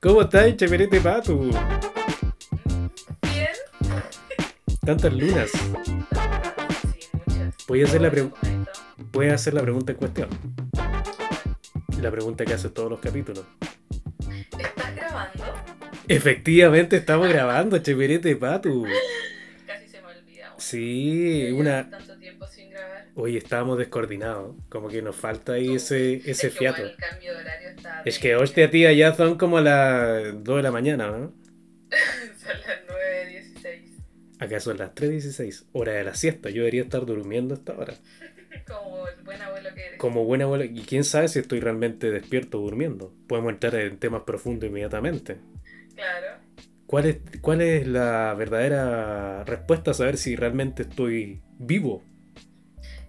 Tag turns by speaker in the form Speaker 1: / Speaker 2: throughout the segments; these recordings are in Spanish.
Speaker 1: ¿Cómo estás, Cheperete Pato?
Speaker 2: Bien.
Speaker 1: Tantas lunas.
Speaker 2: Sí, muchas.
Speaker 1: Voy a hacer la, pre-
Speaker 2: Conecto.
Speaker 1: voy a hacer la pregunta en cuestión. La pregunta que hace todos los capítulos.
Speaker 2: ¿Estás grabando?
Speaker 1: Efectivamente estamos grabando, Cheperete Pato.
Speaker 2: Casi se me olvida. weón.
Speaker 1: Sí, una...
Speaker 2: tanto tiempo sin grabar.
Speaker 1: Hoy estábamos descoordinados. Como que nos falta ahí ese, ese
Speaker 2: Es que,
Speaker 1: fiato.
Speaker 2: weón, el cambio de horario
Speaker 1: Es que, hostia, tía, ya son como las 2 de la mañana, ¿no?
Speaker 2: Son las 9.16.
Speaker 1: Acá son las 3.16, hora de la siesta. Yo debería estar durmiendo a esta hora.
Speaker 2: Como el buen abuelo que eres.
Speaker 1: Como buen abuelo, y quién sabe si estoy realmente despierto o durmiendo. Podemos entrar en temas profundos inmediatamente.
Speaker 2: Claro.
Speaker 1: ¿Cuál es, ¿Cuál es la verdadera respuesta a saber si realmente estoy vivo?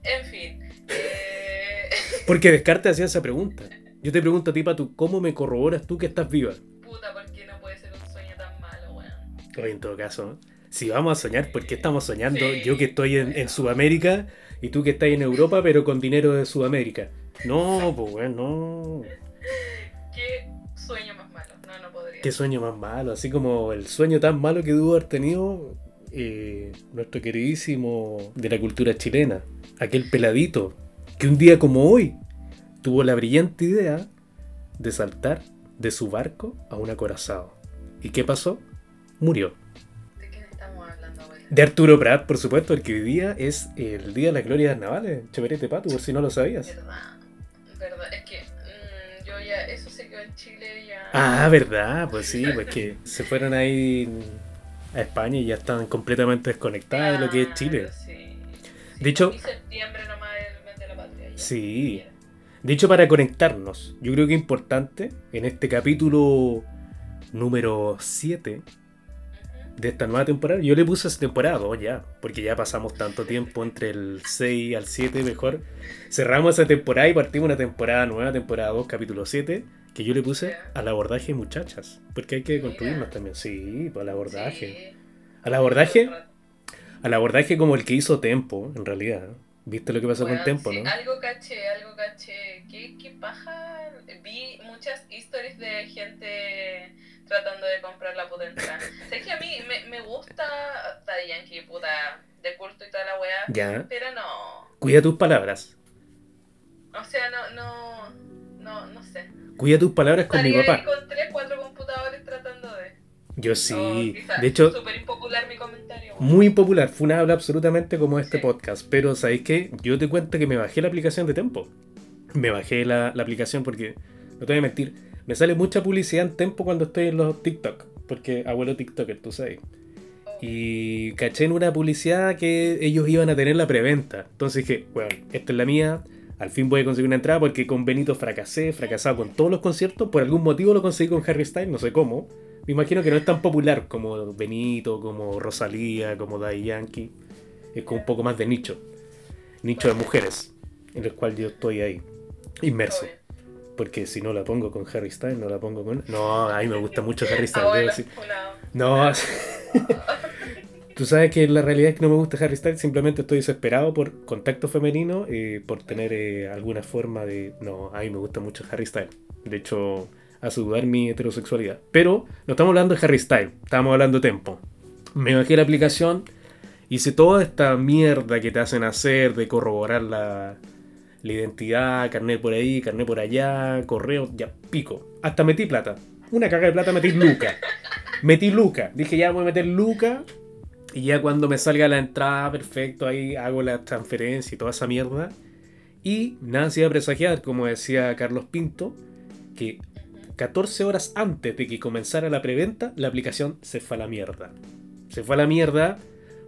Speaker 2: En fin. Eh...
Speaker 1: Porque Descartes hacía esa pregunta. Yo te pregunto a ti, Patu, ¿cómo me corroboras tú que estás viva?
Speaker 2: Puta, ¿por qué no puede ser un sueño tan malo, weón?
Speaker 1: Oye, en todo caso, si vamos a soñar, ¿por qué estamos soñando?
Speaker 2: Sí.
Speaker 1: Yo que estoy en, en Sudamérica y tú que estás en Europa, pero con dinero de Sudamérica. No, pues bueno, no.
Speaker 2: ¿Qué sueño más malo? No, no podría.
Speaker 1: Qué sueño más malo, así como el sueño tan malo que tuvo haber tenido eh, nuestro queridísimo de la cultura chilena, aquel peladito, que un día como hoy tuvo la brillante idea de saltar de su barco a un acorazado. ¿Y qué pasó? Murió.
Speaker 2: ¿De quién estamos hablando, abuela?
Speaker 1: De Arturo Prat, por supuesto, porque hoy día es el Día de las Glorias Navales, Cheverete Pato, por si no lo sabías.
Speaker 2: Verdad. Verdad. Es que mm, yo ya. Eso se quedó en Chile ya.
Speaker 1: Ah, verdad, pues sí, pues que se fueron ahí a España y ya están completamente desconectadas de lo que es Chile.
Speaker 2: Sí.
Speaker 1: De hecho-
Speaker 2: Y septiembre nomás el mes de la patria. ya.
Speaker 1: Sí. De hecho, para conectarnos, yo creo que es importante en este capítulo número 7
Speaker 2: Ujú.
Speaker 1: de esta nueva temporada, yo le puse esa temporada dos ya, porque ya pasamos tanto tiempo entre el 6 al 7, mejor cerramos esa temporada y partimos una temporada nueva, temporada 2, capítulo 7, que yo le puse al abordaje muchachas, porque hay que construirnos también, sí, pues al abordaje. Al abordaje, al abordaje como el que hizo Tempo, en realidad. ¿Viste lo que pasó con
Speaker 2: Weón,
Speaker 1: Tempo,
Speaker 2: sí,
Speaker 1: no?
Speaker 2: Algo caché, algo caché. ¿Qué, qué paja? Vi muchas historias de gente tratando de comprar la puta entrada. Sé que a mí me, me gusta Daddy Yankee, puta, de culto y toda la weá,
Speaker 1: Ya,
Speaker 2: pero no.
Speaker 1: cuida tus palabras.
Speaker 2: O sea, no, no, no, no sé.
Speaker 1: Cuida tus palabras con mi
Speaker 2: Estaría ahí
Speaker 1: papá.
Speaker 2: con tres, cuatro computadores tratando
Speaker 1: Yo
Speaker 2: Oh,
Speaker 1: sí.
Speaker 2: quizás
Speaker 1: De hecho,
Speaker 2: Súper impopular mi comentario. weón.
Speaker 1: muy impopular. Fue una habla absolutamente como este
Speaker 2: Sí.
Speaker 1: podcast. Pero, ¿sabéis qué? Yo te cuento que me bajé la aplicación de Tempo. Me bajé la, la aplicación porque, no te voy a mentir, me sale mucha publicidad en Tempo cuando estoy en los TikTok. Porque abuelo TikToker, tú sabes.
Speaker 2: Oh,
Speaker 1: Y caché en una publicidad que ellos iban a tener la preventa. Entonces dije, bueno, esta es la mía. Al fin voy a conseguir una entrada porque con Benito fracasé, fracasado con todos los conciertos. Por algún motivo lo conseguí con Harry Styles, no sé cómo. Me imagino que no es tan popular como Benito, como Rosalía, como Daddy Yankee. Es como un poco más de nicho. Nicho de mujeres, en el cual yo estoy ahí, inmerso. Porque si no la pongo con Harry Styles, no la pongo con... No, a mí me gusta mucho Harry Styles. No, tú sabes que la realidad es que no me gusta Harry Styles, simplemente estoy desesperado por contacto femenino, eh, por tener eh, alguna forma de... No, a mí me gusta mucho Harry Styles. De hecho, hace dudar mi heterosexualidad. Pero no estamos hablando de Harry Styles, estamos hablando de Tempo. Me bajé la aplicación, hice toda esta mierda que te hacen hacer de corroborar la, la identidad, carnet por ahí, carnet por allá, correo, ya pico. Hasta metí plata. Una caga de plata metí Luca. Metí Luca. Dije, ya voy a meter Luca. Y ya cuando me salga la entrada, perfecto, ahí hago la transferencia y toda esa mierda. Y nada se iba a presagiar, como decía Carlos Pinto, que 14 horas antes de que comenzara la preventa, la aplicación se fue a la mierda. Se fue a la mierda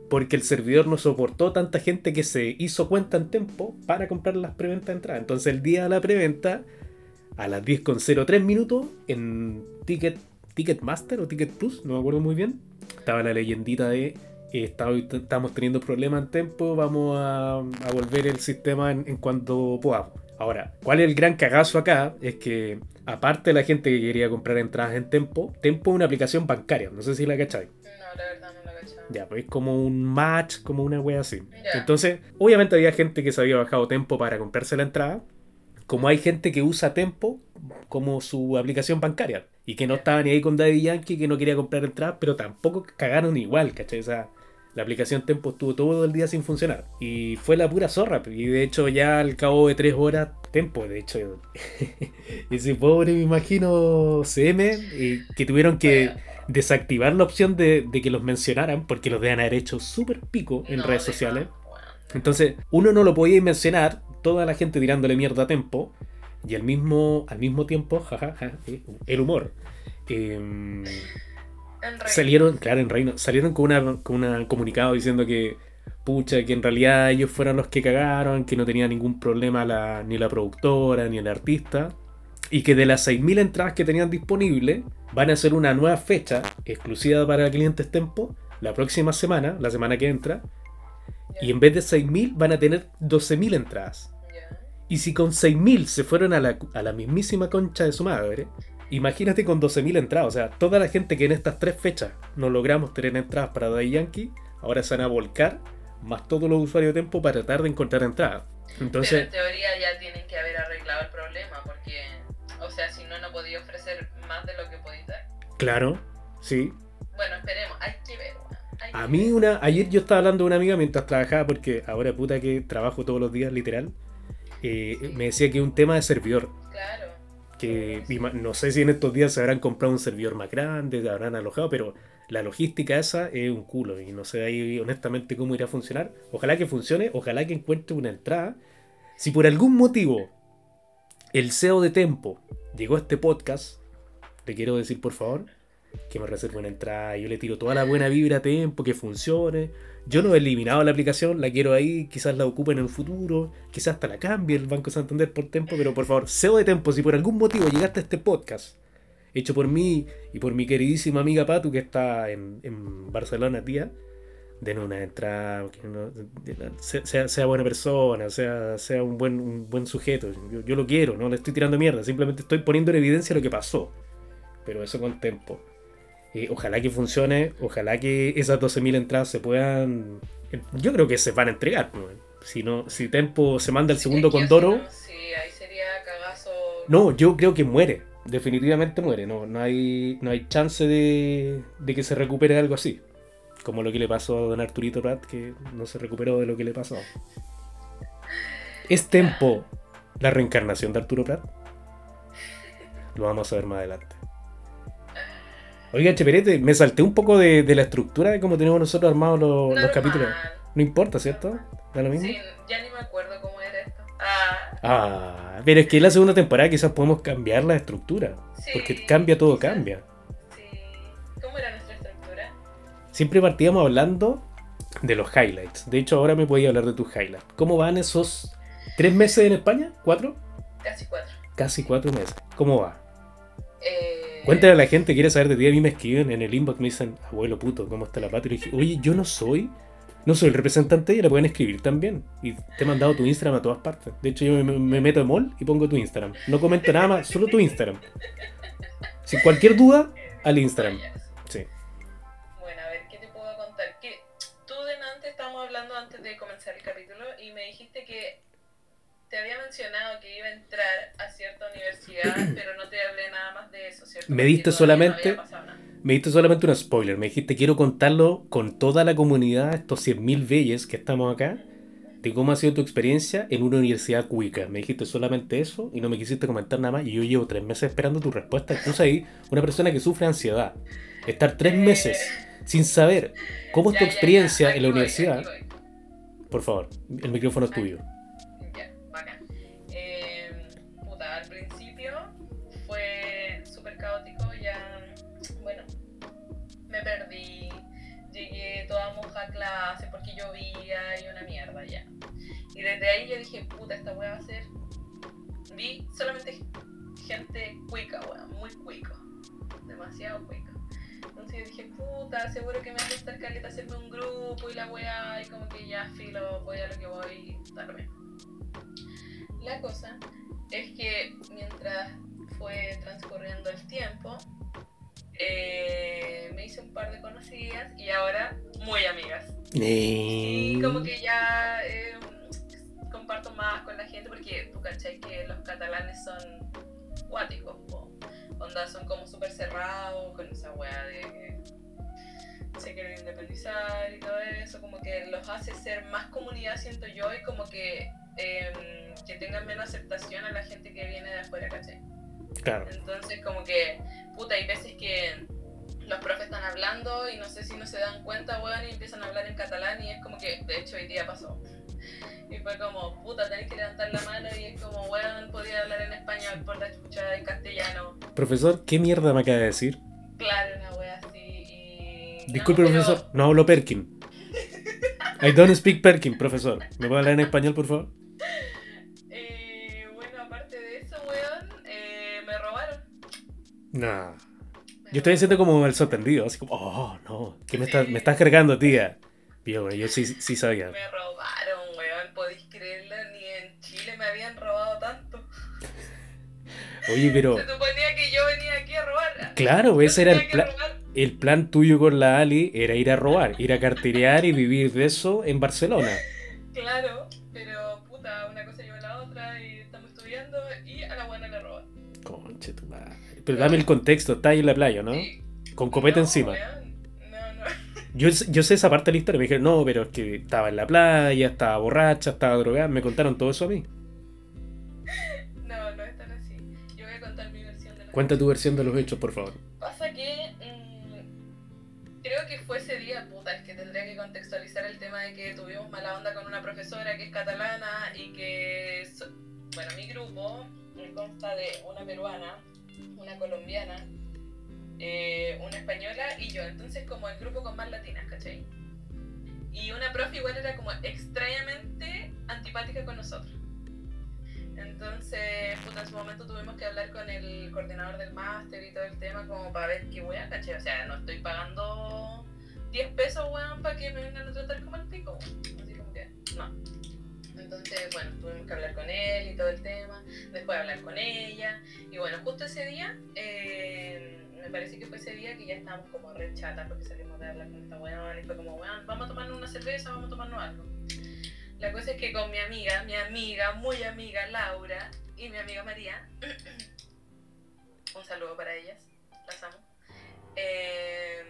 Speaker 1: porque el servidor no soportó tanta gente que se hizo cuenta en tiempo para comprar las preventas de entrada. Entonces el día de la preventa, a las 10.03 minutos, en Ticket, Ticketmaster o Ticket Plus, no me acuerdo muy bien, estaba la leyendita de eh, estamos teniendo problemas en tiempo, vamos a, a volver el sistema en, en cuanto podamos. Ahora, ¿cuál es el gran cagazo acá? Es que, aparte de la gente que quería comprar entradas en Tempo, Tempo es una aplicación bancaria, no sé si la cacháis.
Speaker 2: No, la verdad no la cachaba.
Speaker 1: Ya, pues es como un match, como una wea así.
Speaker 2: Ya.
Speaker 1: Entonces, obviamente había gente que se había bajado Tempo para comprarse la entrada. Como hay gente que usa Tempo como su aplicación bancaria. y que no estaba ni ahí con Daddy Yankee, que no quería comprar entradas, pero tampoco cagaron igual, ¿cachai? O sea, la aplicación Tempo estuvo todo el día sin funcionar. Y fue la pura zorra. Y de hecho, ya al cabo de tres horas, Tempo, de hecho, ese pobre, me imagino, CM, y que tuvieron que desactivar la opción de, que los mencionaran, porque los deben haber hecho súper pico en redes sociales. Entonces, uno no lo podía mencionar, toda la gente tirándole mierda a Tempo, y al mismo, al mismo tiempo, jajaja, eh, el humor. Eh, salieron, claro, en Reino, salieron con una, con un comunicado diciendo que, pucha, que en realidad ellos fueron los que cagaron, que no tenía ningún problema la, ni la productora ni el artista, y que de las 6.000 entradas que tenían disponibles, van a hacer una nueva fecha exclusiva para clientes Tempo la próxima semana, la semana que entra, y en vez de 6.000 van a tener 12.000 entradas. Y si con 6.000 se fueron a la, a la mismísima concha de su madre, Imagínate con 12.000 entradas, o sea, toda la gente que en estas tres fechas no logramos tener entradas para Day Yankee, ahora se van a volcar, más todos los usuarios de tiempo para tratar de encontrar entradas. Entonces,
Speaker 2: Pero en teoría ya tienen que haber arreglado el problema, porque, o sea, si no, no podía ofrecer más de lo que podía dar.
Speaker 1: Claro, sí.
Speaker 2: Bueno, esperemos, hay que ver.
Speaker 1: a mí una, ayer yo estaba hablando de una amiga mientras trabajaba, porque ahora puta que trabajo todos los días, literal, eh, me decía que un tema de servidor.
Speaker 2: Claro
Speaker 1: que no sé si en estos días se habrán comprado un servidor más grande, se habrán alojado, pero la logística esa es un culo y no sé ahí honestamente cómo irá a funcionar. Ojalá que funcione, ojalá que encuentre una entrada. Si por algún motivo el CEO de Tempo llegó a este podcast, te quiero decir por favor que me reserve una entrada, yo le tiro toda la buena vibra a Tempo, que funcione yo no he eliminado la aplicación, la quiero ahí, quizás la ocupen en el futuro, quizás hasta la cambie el Banco Santander por Tempo, pero por favor, SEO de Tempo, si por algún motivo llegaste a este podcast, hecho por mí y por mi queridísima amiga Patu, que está en, Barcelona, tía, den una entrada, sea, sea, buena persona, sea, sea un, buen, un buen sujeto. Yo, yo, lo quiero, no le estoy tirando mierda, simplemente estoy poniendo en evidencia lo que pasó. Pero eso con Tempo. Eh, ojalá que funcione, ojalá que esas 12.000 entradas se puedan... Yo creo que se van a entregar. Si, no, si Tempo se manda el segundo con Doro...
Speaker 2: Sí, ahí sería cagazo...
Speaker 1: No, yo creo que muere. Definitivamente muere. No, no, hay, no hay chance de, de que se recupere algo así. Como lo que le pasó a don Arturito Prat, que no se recuperó de lo que le pasó. ¿Es Tempo la reencarnación de Arturo Prat? Lo vamos a ver más adelante. Oiga, Cheperete, me salté un poco de, la estructura de cómo tenemos nosotros armados los, capítulos. No importa, ¿cierto?
Speaker 2: ¿Da lo mismo? Sí, ya ni me acuerdo cómo era esto. Ah.
Speaker 1: ah pero es que en la segunda temporada quizás podemos cambiar la estructura. porque cambia, todo cambia.
Speaker 2: Sí. ¿Cómo era nuestra estructura?
Speaker 1: Siempre partíamos hablando de los highlights. De hecho, ahora me podía hablar de tus highlights. ¿Cómo van esos tres meses en España? ¿Cuatro?
Speaker 2: Casi cuatro.
Speaker 1: Casi cuatro meses. ¿Cómo va? Eh Cuéntale a la gente, quiere saber de ti. A mí me escriben en el inbox, me dicen, abuelo puto, ¿cómo está la patria? Y dije, oye, yo no soy, no soy el representante, y la pueden escribir también. Y te he mandado tu Instagram a todas partes. De hecho, yo me, meto en mall y pongo tu Instagram. No comento nada más, solo tu Instagram. Sin cualquier duda, al Instagram.
Speaker 2: Mencionado que iba a entrar a cierta universidad, pero no te hablé nada más de eso, ¿cierto?
Speaker 1: Me diste solamente. me diste solamente un spoiler. Me dijiste, quiero contarlo con toda la comunidad, estos 100.000 belles que estamos acá, de cómo ha sido tu experiencia en una universidad cuica. Me dijiste solamente eso y no me quisiste comentar nada más. Y yo llevo tres meses esperando tu respuesta. Incluso ahí, una persona que sufre ansiedad. Estar tres meses sin saber cómo es tu experiencia en la universidad. Por favor, el micrófono es tuyo.
Speaker 2: Puta, esta wea va a ser. Vi solamente gente cuica, weón, muy cuico. Demasiado cuico. Entonces dije, puta, seguro que me va a estar caleta hacerme un grupo y la wea, y como que ya filo, voy a lo que voy, lo mismo. La cosa es que mientras fue transcurriendo el tiempo, eh, me hice un par de conocidas y ahora muy amigas. Y como que ya eh, comparto más con la gente porque tú cachai que los catalanes son cuáticos. onda son como súper cerrados con esa weá de que se quieren independizar y todo eso, como que los hace ser más comunidad, siento yo, y como que, em, que tengan menos aceptación a la gente que viene de afuera, ¿cachai?
Speaker 1: Claro.
Speaker 2: Entonces, como que, puta, hay veces que los profes están hablando y no sé si no se dan cuenta, weón, y empiezan a hablar en catalán y es como que, de hecho, hoy día pasó. Y fue como, puta, tenés que levantar la mano y es como, weón, podía hablar en español por la chucha en castellano.
Speaker 1: Profesor, ¿qué mierda me acaba de decir?
Speaker 2: Claro, una wea así. Y...
Speaker 1: Disculpe,
Speaker 2: no, pero-
Speaker 1: profesor, no hablo Perkin. I don't speak Perkin, profesor. ¿Me puede hablar en español, por favor?
Speaker 2: Eh, bueno, aparte de eso, weón, eh, me robaron.
Speaker 1: Nah. Yo estoy haciendo como el sorprendido, así como, oh, no, ¿qué me, estás
Speaker 2: Sí.
Speaker 1: me estás cargando, tía? Yo, yo sí, sí sabía.
Speaker 2: Me robaron,
Speaker 1: Oye, pero,
Speaker 2: Se suponía que yo venía aquí a robar.
Speaker 1: claro,
Speaker 2: Yo
Speaker 1: ese era el plan. El plan tuyo con la Ali era ir a robar, ir a carterear y vivir de eso en Barcelona.
Speaker 2: Claro, pero puta, una cosa lleva a la otra y estamos estudiando y a la buena le roban.
Speaker 1: Conche tu madre. Pero dame el contexto, está ahí en la playa, ¿no? Con copete
Speaker 2: no,
Speaker 1: encima.
Speaker 2: weón, No, no.
Speaker 1: Yo, yo sé esa parte de la historia, me dijeron, no, pero es que estaba en la playa, estaba borracha, estaba drogada, me contaron todo eso a mí.
Speaker 2: Voy a contar mi versión de la
Speaker 1: Cuenta tu versión de los hechos, por favor.
Speaker 2: Pasa que mm, creo que fue ese día, puta, es que tendría que contextualizar el tema de que tuvimos mala onda con una profesora que es catalana y que, so- bueno, mi grupo consta de una peruana, una colombiana, eh, una española y yo, entonces como el grupo con más latinas, ¿cachai? Y una profe igual era como extrañamente antipática con nosotros. Entonces, puta, en su momento tuvimos que hablar con el coordinador del máster y todo el tema como para ver qué wea, caché. O sea, no estoy pagando 10 pesos, weón, para que me vengan a tratar como el pico, weón. Así como que, no. Entonces, bueno, tuvimos que hablar con él y todo el tema. Después hablar con ella. Y bueno, justo ese día, eh, me parece que fue ese día que ya estábamos como re chatas porque salimos de hablar con esta weón y fue como, weón, vamos a tomarnos una cerveza, vamos a tomarnos algo. La cosa es que con mi amiga, mi amiga, muy amiga Laura y mi amiga María, un saludo para ellas, las amo. Eh,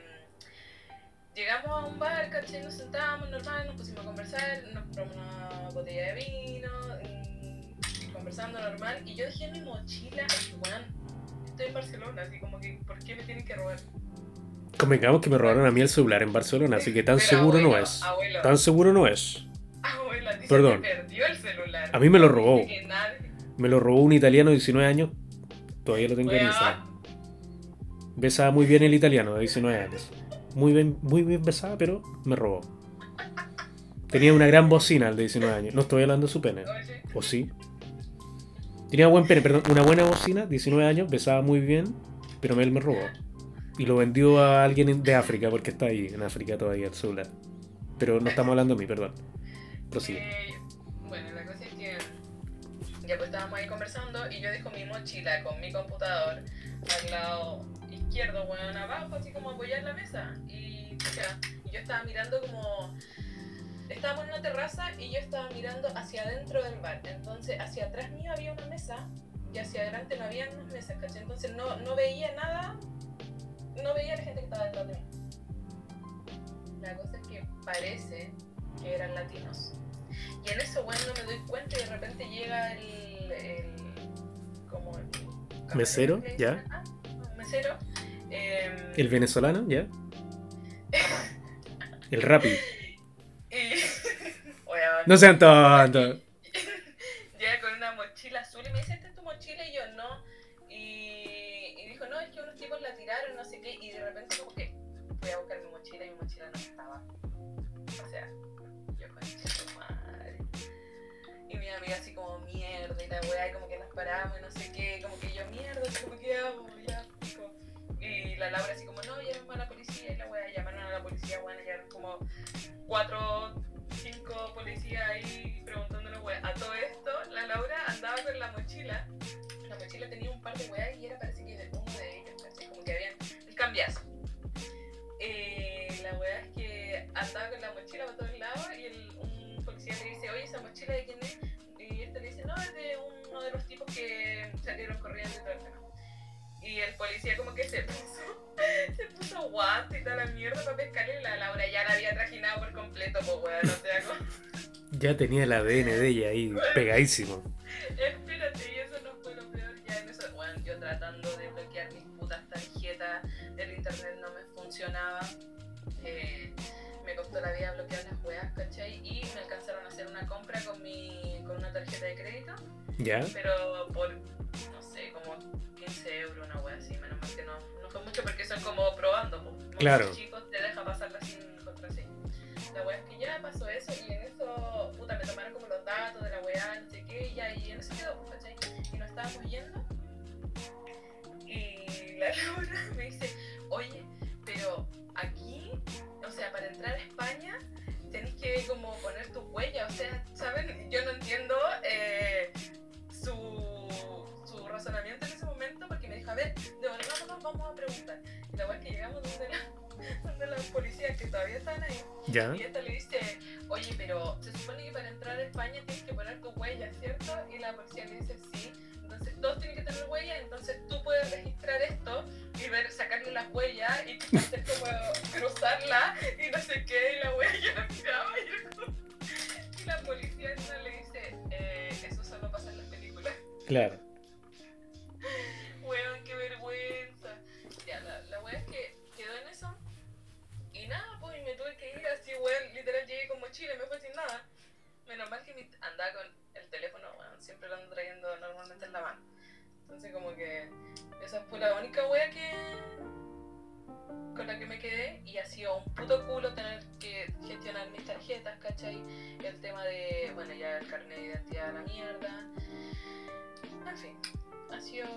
Speaker 2: llegamos a un bar, caché, nos sentamos normal, nos pusimos a conversar, nos compramos una botella de vino, mm, conversando normal, y yo dejé mi mochila, weón, estoy en Barcelona, así como que, ¿por qué me tienen que robar?
Speaker 1: Convengamos que me robaron a mí el celular en Barcelona, así que tan
Speaker 2: Pero
Speaker 1: seguro no
Speaker 2: abuelo,
Speaker 1: es.
Speaker 2: Abuelo,
Speaker 1: Tan seguro no es. Perdón.
Speaker 2: te perdió el celular.
Speaker 1: A mí me lo robó. Me lo robó un italiano de 19 años. Todavía lo tengo en. Instagram. Besaba muy bien el italiano de 19 años. Muy bien, muy bien besada, pero me robó. Tenía una gran bocina el de 19 años. No estoy hablando de su pene.
Speaker 2: Oye,
Speaker 1: ¿O sí? Tenía buen pene, perdón. Una buena bocina, 19 años, besaba muy bien, pero él me robó. Y lo vendió a alguien de África, porque está ahí, en África todavía el celular. Pero no estamos hablando de mí, perdón. Prosigue.
Speaker 2: Eh, bueno, la cosa es que ya pues estábamos ahí conversando y yo dejo mi mochila con mi computador al lado izquierdo, bueno, abajo, así como apoyar la mesa. Y, yo estaba mirando como... Estábamos en una terraza y yo estaba mirando hacia adentro del bar. Entonces, hacia atrás mío había una mesa y hacia adelante no había unas mesas, ¿cachai? Entonces no, no veía nada, no veía la gente que estaba detrás de mí. La cosa es que parece que eran latinos. Y en eso, bueno, no me doy cuenta y de repente llega el. el como el.
Speaker 1: ¿Mesero? ¿Ya?
Speaker 2: un Mesero. em,
Speaker 1: El venezolano, ¿ya? El rapi.
Speaker 2: y.
Speaker 1: No sean tontos.
Speaker 2: La weá, como que nos paramos y no sé qué, como que yo mierda, como que hago, ya, pico. Y la Laura así como, no, llamemos a la policía y la weá, llamaron a la policía, bueno, llegaron como cuatro, cinco policías ahí preguntándole weá. A todo esto, la Laura andaba con la mochila, la mochila tenía un par de weá y era parece que de uno de ellos, ¿cachai? como que habían el cambiazo. Eh, la weá es que andaba con la mochila para todos lados y un policía le dice, oye, ¿esa mochila de quién es? Dice, no, es de uno de los tipos que salieron corriendo y todo el tema. Y el poli policía como que se puso, se puso guante y toda la mierda para pescarle y la Laura ya la había trajinado por completo, pues weón, no te hago.
Speaker 1: Ya tenía el ADN de ella ahí pegadísimo.
Speaker 2: Espérate, y eso no fue lo peor. Ya en eso, bueno, yo tratando de bloquear mis putas tarjetas, el internet no me funcionaba. Eh, me costó la vida bloquear
Speaker 1: ¿Ya?
Speaker 2: pero por, no sé, como 15 euros, una wea así. Menos mal que no, no fue mucho porque son como probando. Pues.
Speaker 1: Claro.
Speaker 2: ¿Ya? Y esta le dice, oye, pero se supone que para entrar a España tienes que poner tu huella, ¿cierto? Y la policía le dice, sí. Entonces todos tienen que tener huella, entonces tú puedes registrar esto y ver, sacarle las huellas y hacer como cruzarla y no sé qué, y la huella y la policía no le dice, eh, eso solo pasa en las películas.
Speaker 1: Claro.
Speaker 2: En la mano. Entonces, como que esa fue la única wea que. con la que me quedé. Y ha sido un puto culo tener que gestionar mis tarjetas, ¿cachai? El tema de, bueno, ya el carnet de identidad a la mierda. En fin, ha sido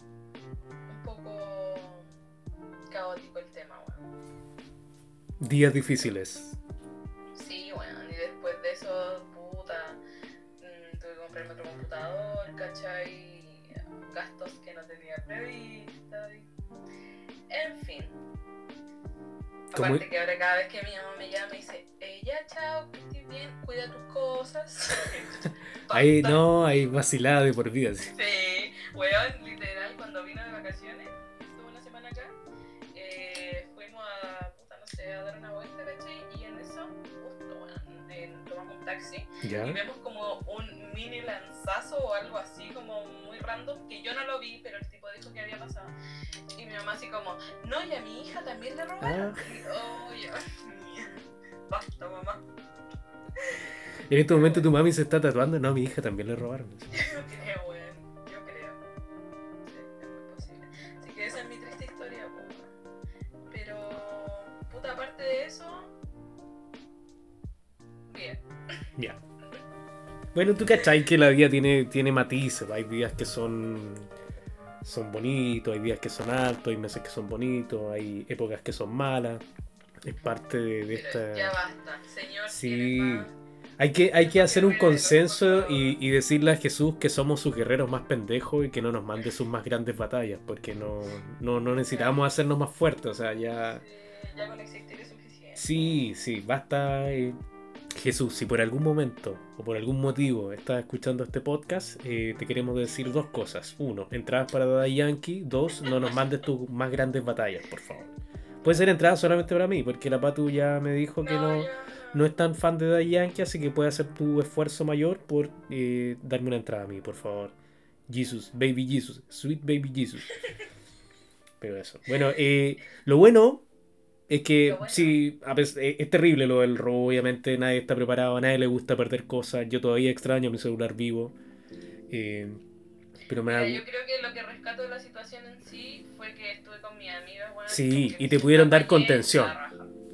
Speaker 2: un poco caótico el tema, weón.
Speaker 1: Días difíciles.
Speaker 2: Sí, bueno, y después de eso, puta, mm, tuve que comprarme otro computador, ¿cachai? Gastos que no tenía previsto. y- En fin.
Speaker 1: ¿Cómo?
Speaker 2: Aparte que ahora cada vez que mi mamá me llama me dice, eh, ya chao, que estés bien, cuida tus cosas.
Speaker 1: Ahí no, hay vacilada de por vida. sí.
Speaker 2: Sí, weón, literal, cuando vino de vacaciones, estuve una semana acá, eh, fuimos a, puta, no sé, a dar una vuelta, ¿cachai? Y en eso, justo, weón, eh, tomamos un taxi
Speaker 1: ¿Ya?
Speaker 2: y vemos random, que yo no lo vi, pero el tipo dijo que había pasado. Y mi mamá así como, no, y a mi hija también le robaron.
Speaker 1: Ah.
Speaker 2: Y, oh, ya, basta, mamá.
Speaker 1: En este momento tu mami se está tatuando. No, a mi hija también le robaron.
Speaker 2: Yo creo, weón. Yo creo. Sí, es muy posible. Así que esa es mi triste historia, weón. Pero, puta, aparte de eso. Bien.
Speaker 1: Ya. Bueno, tú cachai que la vida tiene, tiene matices. Hay días que son, son bonitos, hay días que son altos, hay meses que son bonitos, hay épocas que son malas. Es parte de, de esta...
Speaker 2: ya basta, señor.
Speaker 1: Sí. Hay que, hay que hacer un consenso y, y decirle a Jesús que somos sus guerreros más pendejos y que no nos mande sus más grandes batallas, porque no, no, no necesitamos hacernos más fuertes, o sea, ya...
Speaker 2: Sí, ya con existir es suficiente.
Speaker 1: Sí, sí, basta. eh, Jesús, si por algún momento o por algún motivo estás escuchando este podcast, eh, te queremos decir dos cosas. Uno, entradas para Daddy Yankee. Dos, no nos mandes tus más grandes batallas, por favor. Puede ser entrada solamente para mí, porque la Patu ya me dijo que no, no es tan fan de Daddy Yankee, así que puede hacer tu esfuerzo mayor por eh, darme una entrada a mí, por favor. Jesus, baby Jesus, sweet baby Jesus. Pero eso. Bueno, eh, lo bueno es que
Speaker 2: bueno.
Speaker 1: sí, eh, es terrible lo del robo, obviamente nadie está preparado, a nadie le gusta perder cosas. Yo todavía extraño mi celular vivo. eh, pero me da...
Speaker 2: Mira, yo creo que lo que rescato de la situación en sí fue que estuve con mi amiga,
Speaker 1: Sí, y te pudieron dar contención.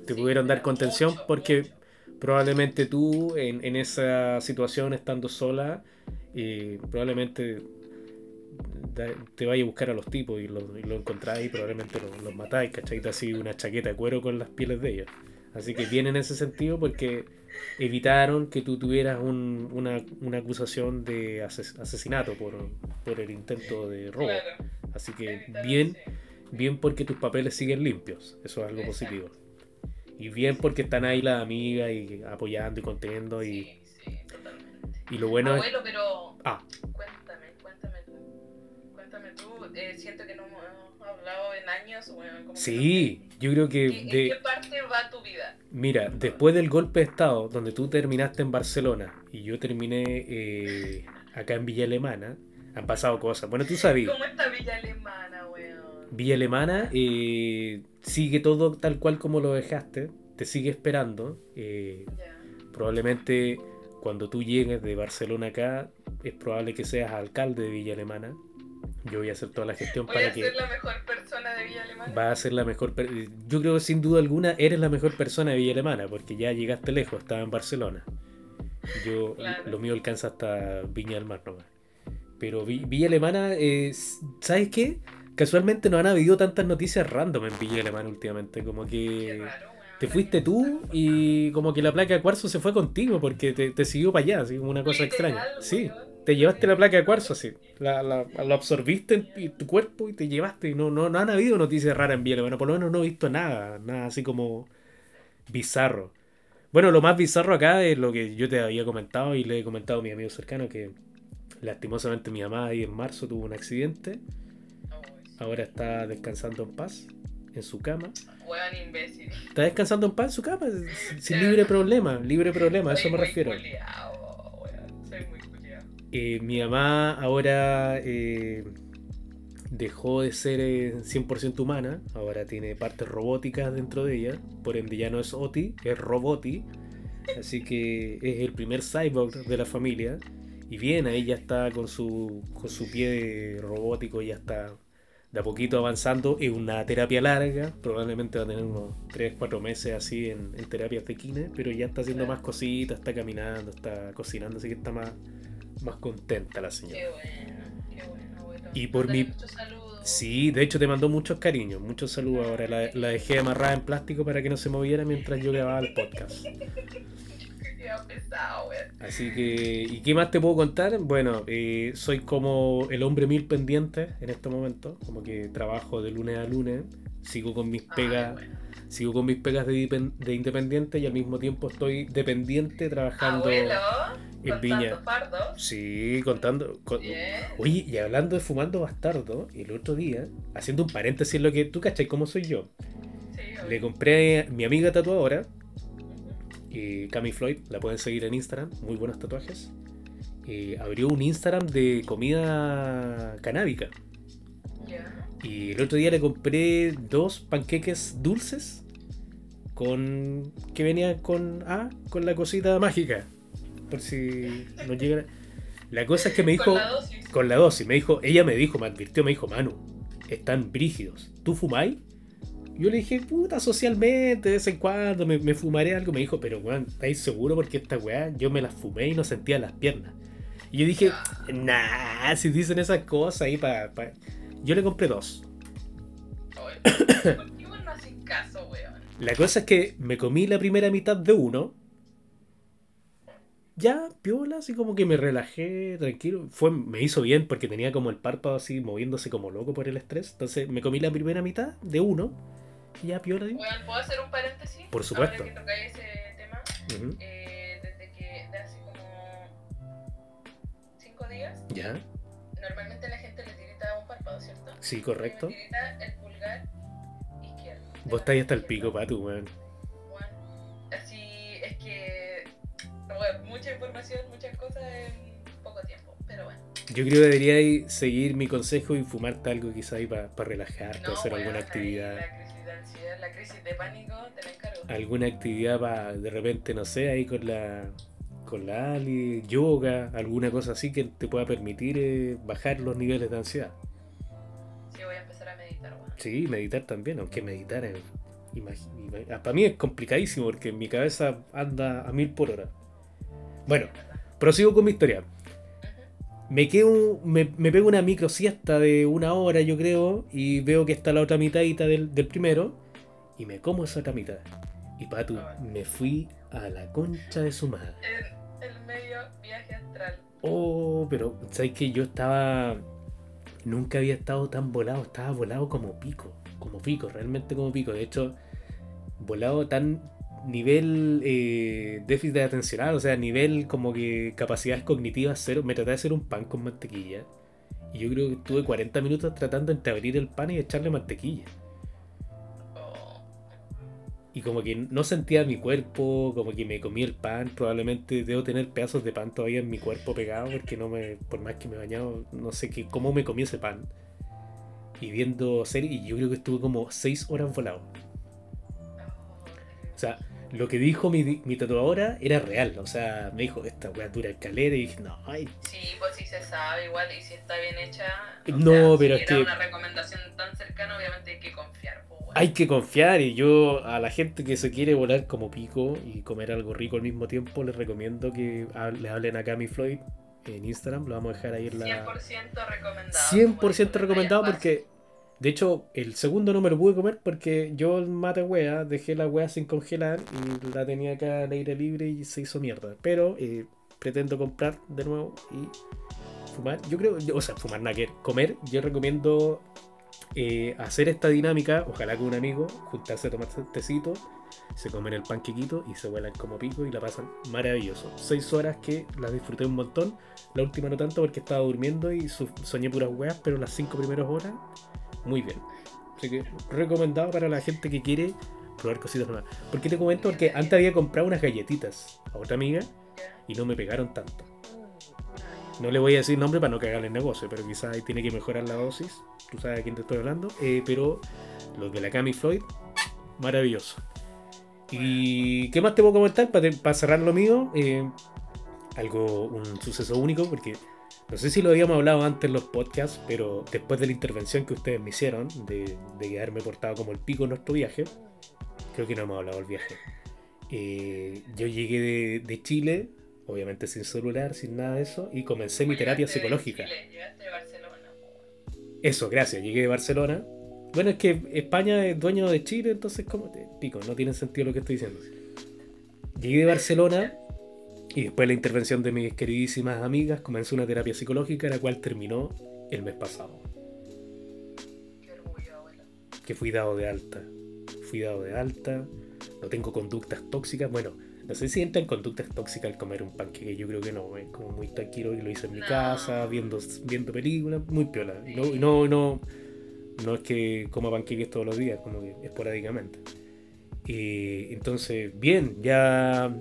Speaker 1: te
Speaker 2: Sí,
Speaker 1: pudieron dar contención
Speaker 2: mucho,
Speaker 1: porque
Speaker 2: mucho.
Speaker 1: probablemente tú en, en esa situación estando sola eh, probablemente te vaya a buscar a los tipos y lo, y lo encontráis y probablemente los, los matáis, ¿cachai? Así una chaqueta de cuero con las pieles de ellos. Así que bien en ese sentido porque evitaron que tú tuvieras un- una, una acusación de ases- asesinato por, por el intento de robo.
Speaker 2: Claro,
Speaker 1: Así que bien. Bien porque tus papeles siguen limpios, eso es algo positivo. Y bien porque están ahí las amigas y apoyando y conteniendo y,
Speaker 2: Sí, sí, totalmente.
Speaker 1: y lo bueno es...
Speaker 2: Abuelo, pero
Speaker 1: Ah,
Speaker 2: cuéntame, cuéntame tú. Eh, siento que no hemos hablado en años, weón. como que
Speaker 1: Sí,
Speaker 2: no
Speaker 1: yo creo que...
Speaker 2: ¿Qué- ¿En
Speaker 1: de-
Speaker 2: qué parte va tu vida?
Speaker 1: Mira, después del golpe de Estado, donde tú terminaste en Barcelona y yo terminé eh, acá en Villa Alemana, han pasado cosas. Bueno, tú sabías,
Speaker 2: ¿Cómo está Villa Alemana, weón?
Speaker 1: Villa Alemana eh, sigue todo tal cual como lo dejaste, te sigue esperando. eh, probablemente cuando tú llegues de Barcelona acá, es probable que seas alcalde de Villa Alemana. Yo voy a hacer toda la gestión
Speaker 2: Voy
Speaker 1: para
Speaker 2: a
Speaker 1: que...
Speaker 2: ser la mejor persona de Villa Alemana.
Speaker 1: Va a ser la mejor. per- Yo creo que sin duda alguna eres la mejor persona de Villa Alemana, porque ya llegaste lejos, estaba en Barcelona. Yo,
Speaker 2: Claro.
Speaker 1: lo mío alcanza hasta Viña del Mar nomás. Pero Vi- Villa Alemana, eh, ¿sabes qué? Casualmente no han habido tantas noticias random en Villa Alemana últimamente, como que
Speaker 2: raro,
Speaker 1: te fuiste tú y como que la placa de cuarzo se fue contigo porque te, te siguió para allá, así como una cosa extraña. Sí,
Speaker 2: weón.
Speaker 1: Te llevaste la placa de cuarzo así, la, la, la absorbiste en, en tu cuerpo y te llevaste. Y no, no, no han habido noticias raras en Villa Alemana, por lo menos no he visto nada, nada así como bizarro. Bueno, lo más bizarro acá es lo que yo te había comentado y le he comentado a mi amigo cercano que lastimosamente mi mamá ahí en marzo tuvo un accidente, ahora está descansando en paz en su cama.
Speaker 2: Weón imbécil.
Speaker 1: Está descansando en paz en su cama, sin libre problema, libre problema, a eso me refiero.
Speaker 2: culiao,
Speaker 1: Eh, mi mamá ahora eh, dejó de ser eh, 100% humana, ahora tiene partes robóticas dentro de ella, por ende ya no es Oti, es Roboti, así que es el primer cyborg de la familia. Y bien, ahí ya está con su, con su pie robótico, ya está de a poquito avanzando. Es una terapia larga, probablemente va a tener unos 3-4 meses así en, en terapias de kine, pero ya está haciendo más cositas, está caminando, está cocinando, así que está más, más contenta la señora.
Speaker 2: Qué bueno, qué bueno.
Speaker 1: Y por mi-. Sí, de hecho te mandó muchos cariños, muchos saludos ahora. La, la dejé amarrada en plástico para que no se moviera mientras yo grababa el podcast.
Speaker 2: Pesado.
Speaker 1: Así que, ¿y qué más te puedo contar? Bueno, eh, soy como el hombre mil pendientes en este momento, como que trabajo de lunes a lunes, sigo con mis pegas,
Speaker 2: bueno.
Speaker 1: Sigo con mis pegas de, independiente y al mismo tiempo estoy dependiente trabajando
Speaker 2: Abuelo,
Speaker 1: en Viña.
Speaker 2: fardos.
Speaker 1: Sí, contando. con-. Oye, y hablando de fumando bastardo, el otro día, haciendo un paréntesis en lo que tú cachai cómo soy yo,
Speaker 2: Sí,
Speaker 1: le compré a mi amiga tatuadora,
Speaker 2: Ujú.
Speaker 1: eh, Cami Floyd, la pueden seguir en Instagram, muy buenos tatuajes. eh, abrió un Instagram de comida canábica.
Speaker 2: Ya.
Speaker 1: Y el otro día le compré dos panqueques dulces con que venían con ah, con la cosita mágica. Por si no llega. La cosa es que me dijo
Speaker 2: Con la dosis.
Speaker 1: con la dosis, me dijo, ella me dijo, me advirtió, me dijo, Manu, están brígidos. ¿Tú fumáis? Yo le dije, puta, socialmente, de vez en cuando me, me fumaré algo. Me dijo, pero weón, ¿estáis seguro? Porque esta weá, yo me las fumé y no sentía las piernas. Y yo dije, nah, si dicen esas cosas ahí para. Yo le compré dos.
Speaker 2: Oye, ¿Por qué vos no haces caso, weón?
Speaker 1: La cosa es que me comí la primera mitad de uno. Ya, piola, así como que me relajé, tranquilo. Fue, me hizo bien porque tenía como el párpado así moviéndose como loco por el estrés. Entonces me comí la primera mitad de uno. Y ya, piola.
Speaker 2: Weón, ¿puedo hacer un paréntesis?
Speaker 1: Por supuesto.
Speaker 2: Ahora que tocáis ese tema.
Speaker 1: Ujú,
Speaker 2: Eh, desde que de hace como cinco días,
Speaker 1: Ya, sí, correcto.
Speaker 2: Me tirita el pulgar izquierdo.
Speaker 1: Vos estáis hasta el pico, patu, weón.
Speaker 2: Así es que. Bueno, mucha información, muchas cosas en poco tiempo. Pero bueno.
Speaker 1: Yo creo que deberíais seguir mi consejo y fumarte algo quizá ahí para relajarte,
Speaker 2: No,
Speaker 1: hacer alguna actividad.
Speaker 2: La crisis de ansiedad, la crisis de pánico, te la encargo.
Speaker 1: alguna actividad para de repente, no sé, ahí con la con la Ali, yoga, alguna cosa así que te pueda permitir eh, bajar los niveles de ansiedad.
Speaker 2: Sí, meditar
Speaker 1: también, aunque meditar es, para mí es complicadísimo porque mi cabeza anda a mil por hora. Bueno, prosigo con mi historia. Me quedo, me, me pego una micro siesta de una hora, yo creo, y veo que está la otra mitadita del, del primero, y me como esa otra mitad. Y patu, me fui a la concha de su madre.
Speaker 2: El, el medio viaje astral.
Speaker 1: Oh, pero sabes que yo estaba. Nunca había estado tan volado, estaba volado como pico. Como pico, realmente como pico. De hecho, volado tan nivel eh, déficit atencional, o sea, nivel como que capacidades cognitivas cero. Me traté de hacer un pan con mantequilla Y yo creo que estuve 40 minutos tratando de abrir el pan y echarle mantequilla. Y como que no sentía mi cuerpo, como que me comí el pan. Probablemente debo tener pedazos de pan todavía en mi cuerpo pegado porque no me, por más que me he bañado, no sé qué, cómo me comí ese pan. Y viendo serie, y yo creo que estuve como 6 horas volado. O sea, lo que dijo mi, mi tatuadora era real. O sea, me dijo, esta weá dura escalera. Y dije, no, ay,
Speaker 2: Sí, pues sí se sabe igual y si está bien hecha.
Speaker 1: No,
Speaker 2: sea,
Speaker 1: pero
Speaker 2: si
Speaker 1: es
Speaker 2: era
Speaker 1: que-
Speaker 2: una recomendación tan cercana, obviamente hay que confiar.
Speaker 1: Hay que confiar. Y yo a la gente que se quiere volar como pico y comer algo rico al mismo tiempo, les recomiendo que le hablen a Cami Floyd en Instagram. Lo vamos a dejar ahí en la...
Speaker 2: 100% recomendado.
Speaker 1: 100%
Speaker 2: como
Speaker 1: recomendado porque, de hecho, el segundo no me lo pude comer porque yo el mate wea, dejé la wea sin congelar y la tenía acá al aire libre y se hizo mierda. Pero eh, pretendo comprar de nuevo y fumar. Yo creo, o sea, fumar nada que comer. Yo recomiendo eh, hacer esta dinámica, ojalá con un amigo, juntarse a tomar tecito, se comen el panquequito y se vuelan como pico y la pasan maravilloso. Seis horas que las disfruté un montón. La última no tanto porque estaba durmiendo y soñé puras weas, pero las cinco primeras horas, muy bien. Así que recomendado para la gente que quiere probar cositas nuevas. ¿Por qué te comento? Porque antes había comprado unas galletitas a otra amiga y no me pegaron tanto. No le voy a decir nombre para no cagarle el negocio, pero quizás ahí tiene que mejorar la dosis. Tú sabes a quién te estoy hablando. Eh, pero los de la Cami Floyd, maravilloso. ¿Y qué más te puedo comentar para, cerrar lo mío? Eh, algo, un suceso único, porque no sé si lo habíamos hablado antes en los podcasts, pero después de la intervención que ustedes me hicieron, de, de haberme portado como el pico en nuestro viaje, creo que no hemos hablado del viaje. Eh, yo llegué de, de Chile, obviamente sin celular, sin nada de eso, y comencé mi terapia
Speaker 2: Llegaste de
Speaker 1: psicológica.
Speaker 2: Chile, llegaste de Barcelona.
Speaker 1: Eso, gracias, llegué de Barcelona. Bueno, es que España es dueño de Chile, entonces, como te pico? No tiene sentido lo que estoy diciendo. Llegué de Barcelona y después de la intervención de mis queridísimas amigas, comencé una terapia psicológica, la cual terminó el mes pasado.
Speaker 2: Qué orgullo, abuela.
Speaker 1: Que fui dado de alta. Fui dado de alta. No tengo conductas tóxicas. Bueno, no sé si entra en conductas tóxicas al comer un panqueque. Yo creo que no. Es como muy tranquilo y lo hice en mi
Speaker 2: No.
Speaker 1: casa, viendo, viendo películas. Muy piola. No, no, no, no es que coma panqueques todos los días, como que esporádicamente. Y entonces, bien, ya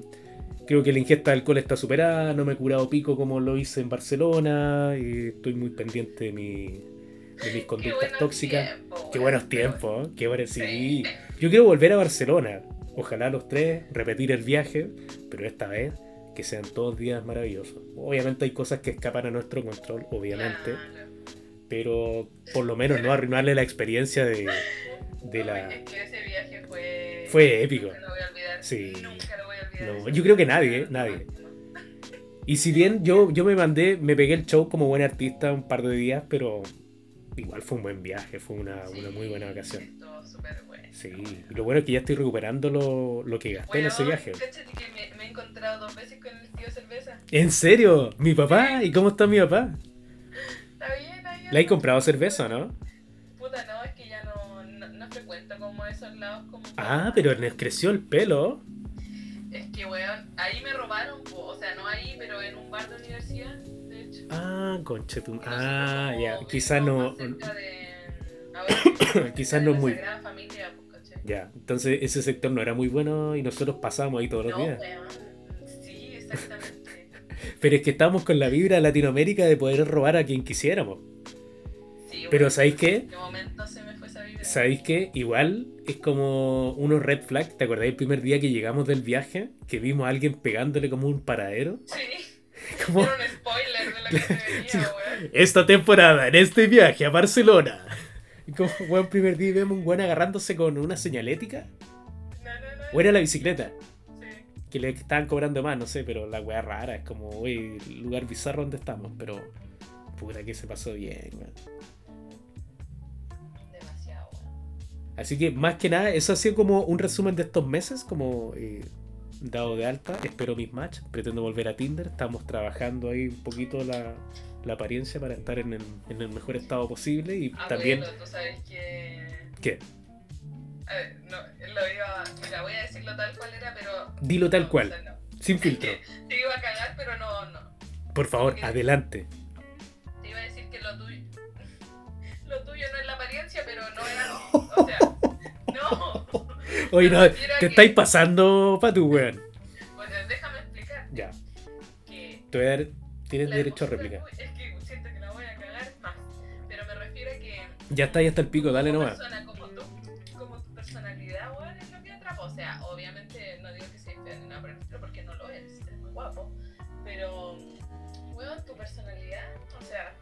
Speaker 1: creo que la ingesta de alcohol está superada. No me he curado pico como lo hice en Barcelona. Y estoy muy pendiente de, mi, de mis
Speaker 2: Qué
Speaker 1: conductas
Speaker 2: buenos
Speaker 1: tóxicas.
Speaker 2: tiempos,
Speaker 1: Qué buenos tiempos, qué buenos sí.
Speaker 2: Sí.
Speaker 1: Yo quiero volver a Barcelona. Ojalá los tres, repetir el viaje, pero esta vez que sean todos días maravillosos. Obviamente hay cosas que escapan a nuestro control, obviamente,
Speaker 2: Claro.
Speaker 1: pero por lo menos no arruinarle la experiencia de, de
Speaker 2: No,
Speaker 1: la...
Speaker 2: Es que ese viaje fue.
Speaker 1: Fue épico.
Speaker 2: Nunca lo voy a olvidar.
Speaker 1: Sí.
Speaker 2: Nunca lo voy a olvidar.
Speaker 1: No, yo creo que nadie, ¿eh? Nadie. Y si bien yo, yo me mandé, me pegué el show como buen artista un par de días, pero igual fue un buen viaje, fue una, una muy buena vacación.
Speaker 2: Estuvo súper bueno.
Speaker 1: Sí, y lo bueno es que ya estoy recuperando lo, lo que gasté en ese viaje.
Speaker 2: que me, me he encontrado dos veces con el tío cerveza.
Speaker 1: ¿En serio? ¿Mi papá? ¿Y cómo está mi papá?
Speaker 2: Está bien, ahí.
Speaker 1: ¿Le has
Speaker 2: anda.
Speaker 1: comprado cerveza, no?
Speaker 2: Puta, no, es que ya no, no, no frecuento como esos lados como.
Speaker 1: Ah, pero les creció el pelo.
Speaker 2: Es que, weón, ahí me robaron, o sea, no ahí, pero en un bar de universidad, de hecho.
Speaker 1: Ah, conchetum. Ah, ya.
Speaker 2: vivimos
Speaker 1: Quizás no.
Speaker 2: más cerca de- ahora,
Speaker 1: Quizás no
Speaker 2: la
Speaker 1: muy-
Speaker 2: Familia, pues.
Speaker 1: Ya, entonces ese sector no era muy bueno y nosotros pasamos ahí todos los
Speaker 2: No,
Speaker 1: días.
Speaker 2: weón, sí, exactamente.
Speaker 1: Pero es que estamos con la vibra de Latinoamérica de poder robar a quien quisiéramos.
Speaker 2: Sí,
Speaker 1: Pero
Speaker 2: weón,
Speaker 1: ¿sabéis qué?
Speaker 2: ¿En qué momento se me fue esa vibra?
Speaker 1: ¿Sabéis qué? Igual es como unos red flags. ¿Te acordáis el primer día que llegamos del viaje? Que vimos a alguien pegándole como un paradero.
Speaker 2: Sí,
Speaker 1: Como
Speaker 2: era un spoiler de lo que se venía,
Speaker 1: esta temporada, en este viaje a Barcelona. Y como buen primer día vemos un buen agarrándose con una señalética.
Speaker 2: No, no, no.
Speaker 1: O era la bicicleta.
Speaker 2: Sí.
Speaker 1: Que le estaban cobrando más, no sé, pero la weá rara. Es como, uy, lugar bizarro donde estamos. Pero, puta que se pasó bien, weón.
Speaker 2: Demasiado, weón.
Speaker 1: Así que más que nada, eso ha sido como un resumen de estos meses, como eh, dado de alta. Espero mis match, pretendo volver a Tinder. Estamos trabajando ahí un poquito la, la apariencia para estar en el, en el mejor estado posible. Y
Speaker 2: Abuelo,
Speaker 1: también.
Speaker 2: tú sabes que.
Speaker 1: ¿Qué?
Speaker 2: A ver, no, lo iba. Mira, voy a decirlo tal cual era, pero.
Speaker 1: Dilo tal
Speaker 2: no,
Speaker 1: cual,
Speaker 2: o sea, no.
Speaker 1: sin filtro.
Speaker 2: Te iba a cagar, pero no, no.
Speaker 1: Por favor, adelante.
Speaker 2: Te iba a decir que lo tuyo. Lo tuyo no es la apariencia, pero no era. O sea, no.
Speaker 1: Oye, no, te
Speaker 2: que-
Speaker 1: estáis pasando pa' tu weón.
Speaker 2: Bueno, déjame explicar
Speaker 1: Ya,
Speaker 2: que.
Speaker 1: te voy a dar, tienes derecho a réplica.
Speaker 2: es
Speaker 1: Ya está, ya está el pico, dale
Speaker 2: como
Speaker 1: nomás.
Speaker 2: persona como tú, como tu personalidad, weón, es lo que atrapa. O sea, obviamente no digo que seas fea ni nada por el estilo, porque no lo eres, eres muy guapo. Pero, weón, tu personalidad, o sea,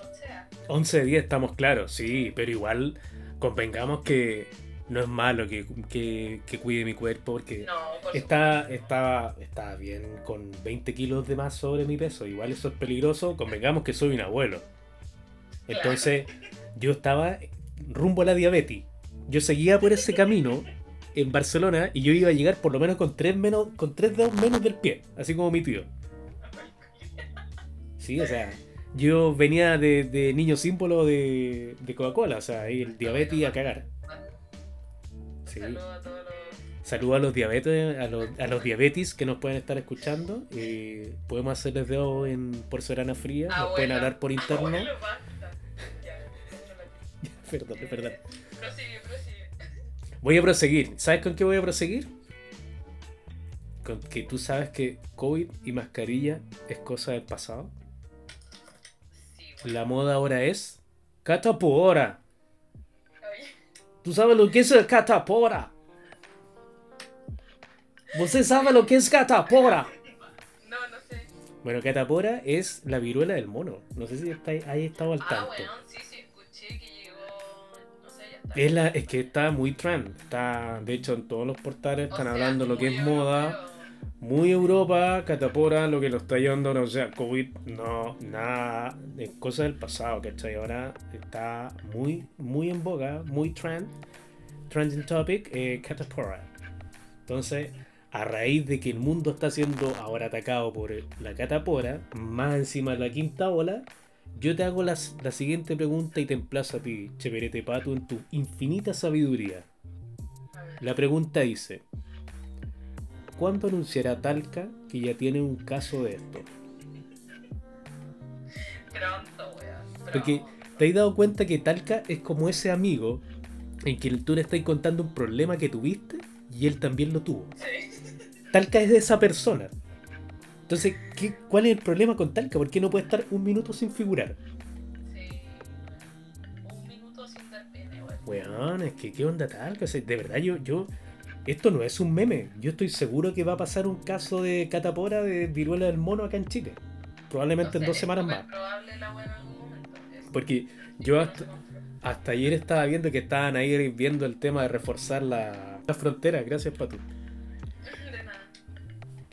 Speaker 2: o sea,
Speaker 1: 11 de 10 estamos claros, sí, pero igual convengamos que no es malo que, que, que cuide mi cuerpo porque
Speaker 2: no, por
Speaker 1: está, está, está bien con 20 kilos de más sobre mi peso. Igual eso es peligroso, convengamos que soy un abuelo. Entonces yo estaba rumbo a la diabetes. Yo seguía por ese camino en Barcelona y yo iba a llegar por lo menos con tres, menos, con tres dedos menos del pie, así como mi tío. Sí, o sea, yo venía de, de niño símbolo de, de Coca-Cola, o sea, ahí el diabetes a cagar. Sí.
Speaker 2: Saludos a todos los.
Speaker 1: Saludos a los diabetes, a los, a los diabetes que nos pueden estar escuchando. Eh, podemos hacerles dedo en porcelana fría, nos pueden hablar por interno. Perdón, perdón.
Speaker 2: Prosigue, prosigue.
Speaker 1: Voy a proseguir. ¿Sabes con qué voy a proseguir? Con que tú sabes que COVID y mascarilla es cosa del pasado.
Speaker 2: Sí, bueno.
Speaker 1: La moda ahora es catapora. ¿Tú sabes lo que es el catapora? ¿Usted sabe lo que es catapora?
Speaker 2: no, no sé.
Speaker 1: Bueno, catapora es la viruela del mono. No sé si está, ahí estado al
Speaker 2: Ah,
Speaker 1: tanto.
Speaker 2: weón, sí, sí,
Speaker 1: Es, la, es que está muy trend. Está, de hecho, en todos los portales
Speaker 2: O
Speaker 1: están
Speaker 2: sea,
Speaker 1: hablando lo que es moda. Muy Europa, catapora, lo que lo está llevando, no, o sea, COVID, no, nada, es cosa del pasado, ¿cachai? Ahora está muy, muy en boga, muy trend, trending topic, eh, catapora. Entonces, a raíz de que el mundo está siendo ahora atacado por la catapora, más encima de la quinta ola, yo te hago las- la siguiente pregunta y te emplazo a ti, Cheperete Pato, en tu infinita sabiduría. La pregunta dice: ¿Cuándo anunciará Talca que ya tiene un caso de esto?
Speaker 2: Pronto, weón.
Speaker 1: Porque te has dado cuenta que Talca es como ese amigo en que tú le estás contando un problema que tuviste y él también lo tuvo.
Speaker 2: Sí.
Speaker 1: Talca es de esa persona. Entonces, ¿qué, ¿cuál es el problema con Talca? ¿Por qué no puede estar un minuto sin figurar?
Speaker 2: Sí. Un minuto sin dar pene, weón.
Speaker 1: Weón, es que qué onda Talca. O sea, de verdad, yo, yo. Esto no es un meme. Yo estoy seguro que va a pasar un caso de catapora de viruela del mono acá en Chile. Probablemente en dos semanas más.
Speaker 2: probable la weá en algún momento.
Speaker 1: Porque yo hasta, hasta ayer estaba viendo que estaban ahí viendo el tema de reforzar la, la frontera. Gracias, Patu.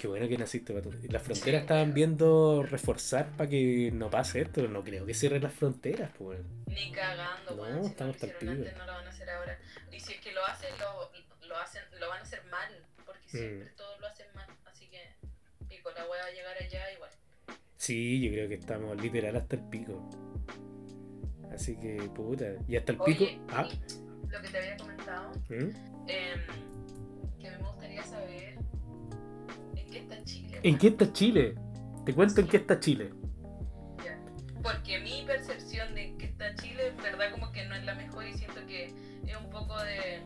Speaker 1: Qué bueno que naciste, Patu. Las fronteras estaban viendo reforzar para que no pase esto. No creo que cierren las fronteras, pues.
Speaker 2: Ni cagando,
Speaker 1: No.
Speaker 2: Si
Speaker 1: estamos
Speaker 2: lo antes,
Speaker 1: pico.
Speaker 2: no lo van a hacer ahora. Y si es que lo hacen, lo, lo hacen, lo van a hacer mal. Porque siempre
Speaker 1: Mm.
Speaker 2: todos lo hacen mal. Así que, pico, la weá va a llegar allá igual.
Speaker 1: Sí, yo creo que estamos literal hasta el pico. Así que, puta. Y hasta el
Speaker 2: Oye,
Speaker 1: pico. Ah,
Speaker 2: lo que te había comentado,
Speaker 1: ¿Mm?
Speaker 2: em, que me gustaría saber qué está Chile.
Speaker 1: ¿En qué está Chile? Te cuento en qué está Chile.
Speaker 2: Porque mi percepción de que está Chile, en verdad, como que no es la mejor y siento que es un poco de,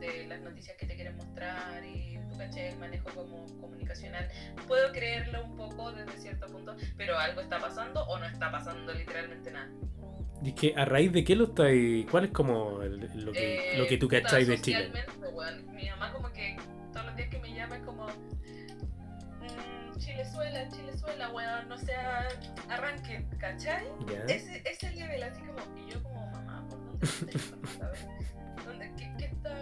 Speaker 2: de las noticias que te quieren mostrar y tú caché el manejo como comunicacional. Puedo creerlo un poco desde cierto punto, pero algo está pasando o no está pasando literalmente nada.
Speaker 1: Y que a raíz de qué lo estáis. ¿Cuál es como el- lo, que,
Speaker 2: Eh,
Speaker 1: lo que tú
Speaker 2: puta,
Speaker 1: cacháis de Chile?
Speaker 2: weón, mi mamá como que todos los días que me llama como mm, Chilezuela, Chilezuela, weón, no sea arranque, ¿cachai?
Speaker 1: ¿Ya?
Speaker 2: Ese, ese nivel así como, y yo como mamá, ¿por dónde está informando? A ver, ¿dónde, qué, qué, está,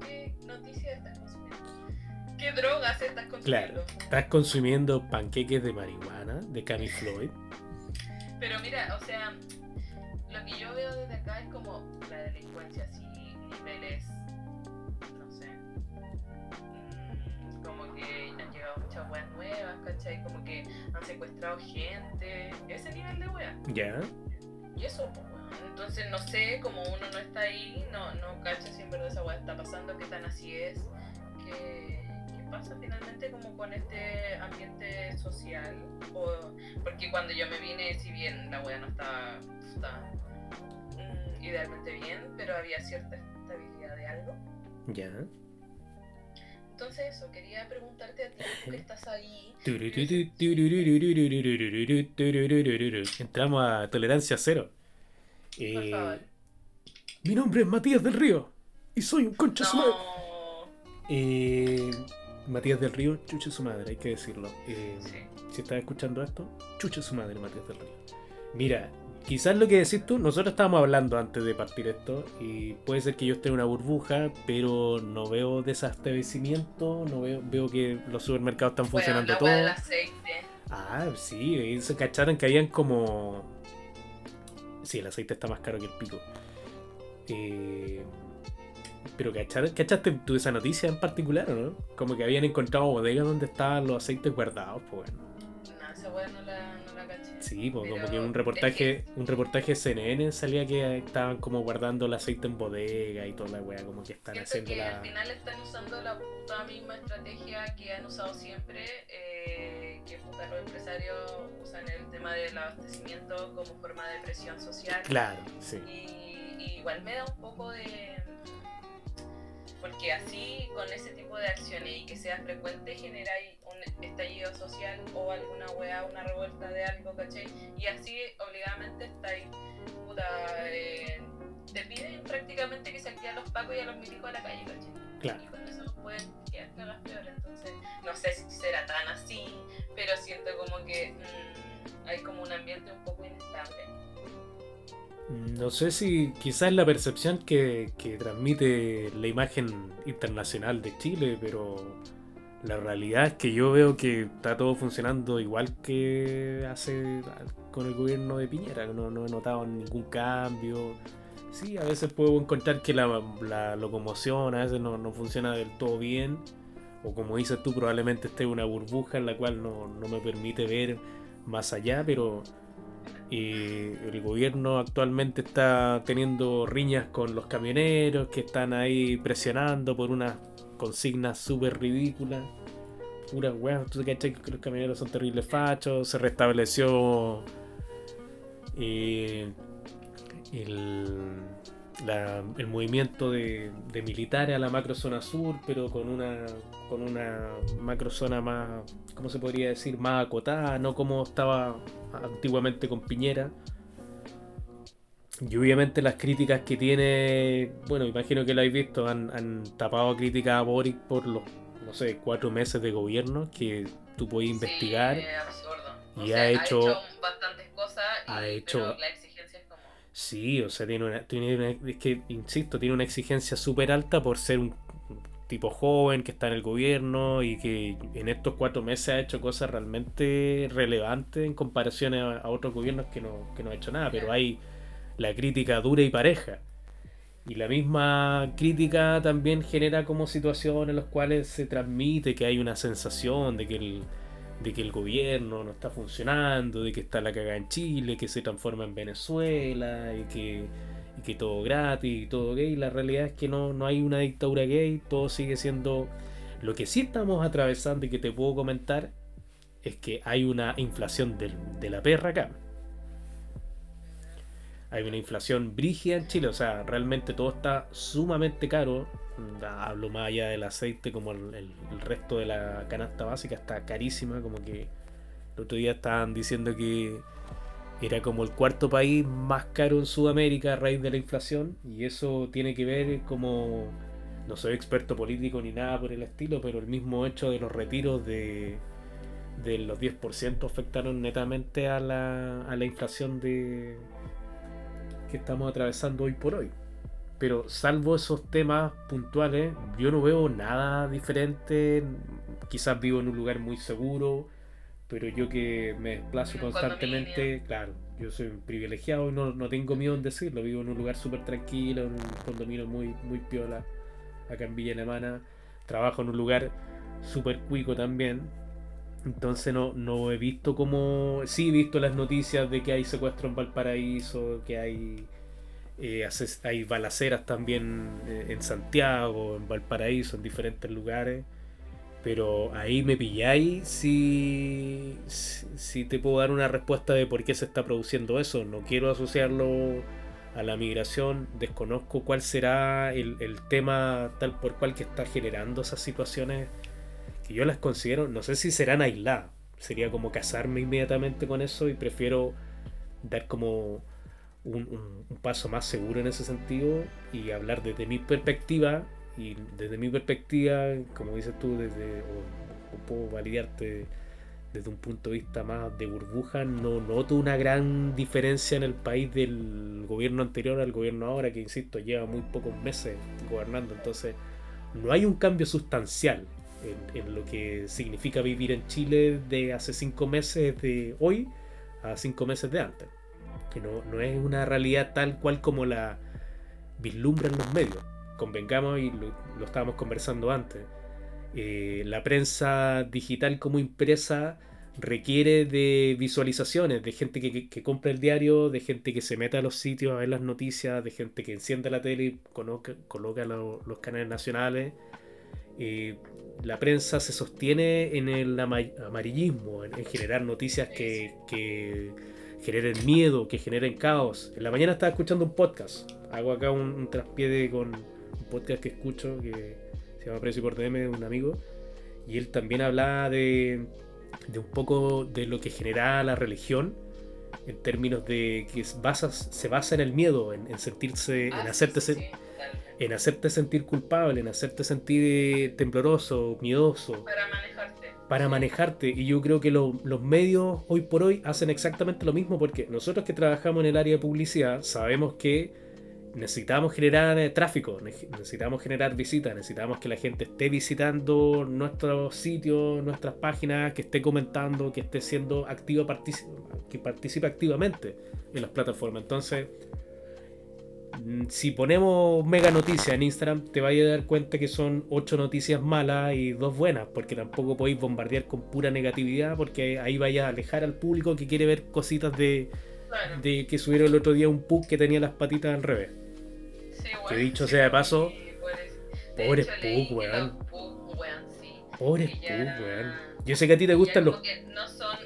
Speaker 2: ¿Qué noticias estás consumiendo? ¿Qué drogas estás consumiendo?
Speaker 1: Claro. Estás consumiendo panqueques de marihuana de Cami Floyd.
Speaker 2: Pero mira, o sea, lo que yo veo desde acá es como la delincuencia así, niveles, que muchas weas nuevas, ¿cachai? Como que han secuestrado gente, ese nivel de wea.
Speaker 1: ¿Ya?
Speaker 2: Y eso, pues, weón. Entonces, no sé, como uno no está ahí, no, no cacha si en verdad esa weá está pasando, qué tan así es, qué, qué pasa finalmente como con este ambiente social. O, Porque cuando yo me vine, si bien la wea no estaba, estaba, mm, idealmente bien, pero había cierta estabilidad de algo.
Speaker 1: Ya.
Speaker 2: Entonces eso, quería preguntarte a ti, tú que estás ahí.
Speaker 1: Entramos a tolerancia cero.
Speaker 2: Por favor.
Speaker 1: mi nombre es Matías del Río y soy un concha su madre. Eh, Matías del Río, chucha su madre, hay que decirlo. Eh,
Speaker 2: Sí.
Speaker 1: Si estás escuchando esto, chucha su madre, Matías del Río. Mira, quizás lo que decís tú, nosotros estábamos hablando antes de partir esto, y puede ser que yo esté en una burbuja, pero no veo desabastecimiento, no veo, veo que los supermercados están
Speaker 2: Bueno,
Speaker 1: funcionando todos. Ah, sí, y se cacharon que habían como. Sí, el aceite está más caro que el pico. Eh, Pero ¿cachar- ¿cachaste tú esa noticia en particular o no? Como que habían encontrado bodegas donde estaban los aceites guardados, pues bueno.
Speaker 2: Esa wea no la, no la caché.
Speaker 1: Sí, pues como que un
Speaker 2: es
Speaker 1: reportaje, un reportaje CNN salía que estaban como guardando el aceite en bodega y toda la wea, como que están
Speaker 2: Siento
Speaker 1: haciendo
Speaker 2: que
Speaker 1: la.
Speaker 2: al final están usando la puta misma estrategia que han usado siempre, eh, que puta los empresarios usan el tema del abastecimiento como forma de presión social.
Speaker 1: Claro, sí.
Speaker 2: Y, y igual me da un poco de... Porque así, con ese tipo de acciones y que sea frecuente, generáis un estallido social o alguna weá, una revuelta de algo, ¿cachai? Y así, obligadamente, estáis, puta, eh, te piden prácticamente que saquen a los pacos y a los milicos a la calle, ¿cachai?
Speaker 1: Claro.
Speaker 2: Y con eso pueden quedar cagas peores, entonces, no sé si será tan así, pero siento como que mm, hay como un ambiente un poco inestable.
Speaker 1: No sé si quizás la percepción que, transmite la imagen internacional de Chile, pero la realidad es que yo veo que está todo funcionando igual que hace con el gobierno de Piñera. No, no he notado ningún cambio. Sí, a veces puedo encontrar que la, locomoción a veces no, funciona del todo bien. O como dices tú, probablemente esté una burbuja en la cual no, no me permite ver más allá, pero y el gobierno actualmente está teniendo riñas con los camioneros que están ahí presionando por unas consignas súper ridículas. Puras weas, tú cachai que los camioneros son terribles fachos. Se restableció eh, el, la- el movimiento de, de militares a la macro zona sur, pero con una, con una macro zona más, ¿cómo se podría decir? Más acotada, no como estaba antiguamente con Piñera. Y obviamente las críticas que tiene, bueno, imagino que lo habéis visto, han, han tapado críticas a Boric por los, no sé, cuatro meses de gobierno que tú puedes investigar.
Speaker 2: Sí, es absurdo. O
Speaker 1: Y
Speaker 2: sea,
Speaker 1: ha hecho-
Speaker 2: bastantes cosas, y-
Speaker 1: ha
Speaker 2: pero
Speaker 1: hecho-
Speaker 2: la exigencia es como...
Speaker 1: Sí, o sea, tiene una, tiene una- es que, insisto, tiene una exigencia súper alta por ser un tipo joven que está en el gobierno y que en estos cuatro meses ha hecho cosas realmente relevantes en comparación a, a otros gobiernos que no, que no ha hecho nada, pero hay la crítica dura y pareja. Y la misma crítica también genera como situaciones en las cuales se transmite que hay una sensación de que el, de que el gobierno no está funcionando, de que está la cagada en Chile, que se transforma en Venezuela y que, y que todo gratis y todo gay. La realidad es que no, no hay una dictadura gay, todo sigue siendo... Lo que sí estamos atravesando y que te puedo comentar es que hay una inflación del- de la perra acá. Hay una inflación brígida en Chile, o sea, realmente todo está sumamente caro. Hablo más allá del aceite, como el- el resto de la canasta básica está carísima, como que el otro día estaban diciendo que era como el cuarto país más caro en Sudamérica a raíz de la inflación, y eso tiene que ver como, no soy experto político ni nada por el estilo, pero el mismo hecho de los retiros de, de los 10% afectaron netamente a la, a la inflación de que estamos atravesando hoy por hoy. Pero salvo esos temas puntuales, yo no veo nada diferente. Quizás vivo en un lugar muy seguro, pero yo que me desplazo constantemente, claro, yo soy un privilegiado no, no tengo miedo en decirlo. Vivo en un lugar súper tranquilo, en un condominio muy, muy piola, acá en Villa Alemana. Trabajo en un lugar súper cuico también. Entonces no, no he visto como... Sí he visto las noticias de que hay secuestro en Valparaíso, que hay, eh, hay balaceras también eh, en Santiago, en Valparaíso, en diferentes lugares. Pero ahí me pilláis si, si, te puedo dar una respuesta de por qué se está produciendo eso. No quiero asociarlo a la migración, desconozco cuál será el, el tema tal por cual que está generando esas situaciones que yo las considero, no sé si serán aisladas, sería como casarme inmediatamente con eso y prefiero dar como un, paso más seguro en ese sentido y hablar desde mi perspectiva y desde mi perspectiva, como dices tú, desde o, puedo validarte desde un punto de vista más de burbuja, no noto una gran diferencia en el país del gobierno anterior al gobierno ahora, que insisto, lleva muy pocos meses gobernando, entonces no hay un cambio sustancial en, lo que significa vivir en Chile de hace cinco meses de hoy a cinco meses de antes. Que no, no es una realidad tal cual como la vislumbran los medios. Convengamos, y lo, estábamos conversando antes, eh, la prensa digital como impresa requiere de visualizaciones, de gente que, que, compra el diario, de gente que se mete a los sitios a ver las noticias, de gente que enciende la tele y coloca, coloca los canales nacionales. Eh, la prensa se sostiene en el amarillismo, en, generar noticias que, generen miedo, que generen caos. En la mañana estaba escuchando un podcast. Hago acá un, traspiede con un podcast que escucho que se llama Precio por DM de un amigo. Y él también hablaba de, un poco de lo que genera la religión en términos de que se basa en el miedo, en, sentirse, en ah, hacerte en hacerte sentir culpable, en hacerte sentir eh, tembloroso, miedoso.
Speaker 2: Para manejarte.
Speaker 1: Para manejarte. Y yo creo que los medios hoy por hoy hacen exactamente lo mismo porque nosotros que trabajamos en el área de publicidad sabemos que necesitamos generar eh, tráfico, necesitamos generar visitas, necesitamos que la gente esté visitando nuestros sitios, nuestras páginas, que esté comentando, que esté siendo activa, que participe activamente en las plataformas. Entonces, Mm, si ponemos mega noticias en Instagram, te vais a dar cuenta que son ocho noticias malas y dos buenas, porque tampoco podéis bombardear con pura negatividad, porque ahí vaya a alejar al público que quiere ver cositas de, de que subieron el otro día un pug que tenía las patitas al revés. Que dicho sea de paso, pobre pug, weón. Pobre pug, weón. Yo sé que a ti te gustan los.
Speaker 2: No son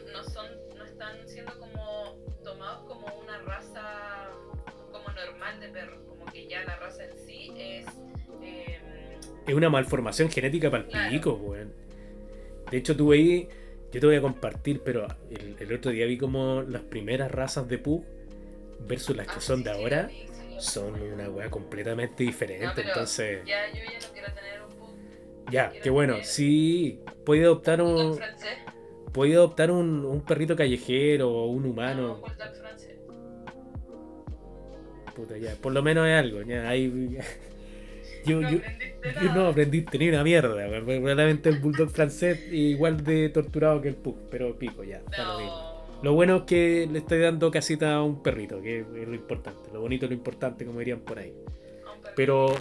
Speaker 1: es una malformación genética para el pico, weón. De hecho, tú ahí, yo te voy a compartir, pero el, otro día vi como las primeras razas de Pug versus las que ah, son de ahora son una weá completamente diferente. entonces.
Speaker 2: Ya, yo ya no quiero tener un Pug.
Speaker 1: Ya, qué bueno. Sí, puede adoptar un. Puede adoptar un, un perrito callejero o un humano. Puta, ya, por lo menos es algo. Ya, hay. Yo, yo, no aprendiste ni una mierda. Realmente el bulldog francés igual de torturado que el pug, pero pico ya. Lo, bueno es que le estoy dando casita a un perrito, que es lo importante. Lo bonito es lo importante, como dirían por ahí. Pero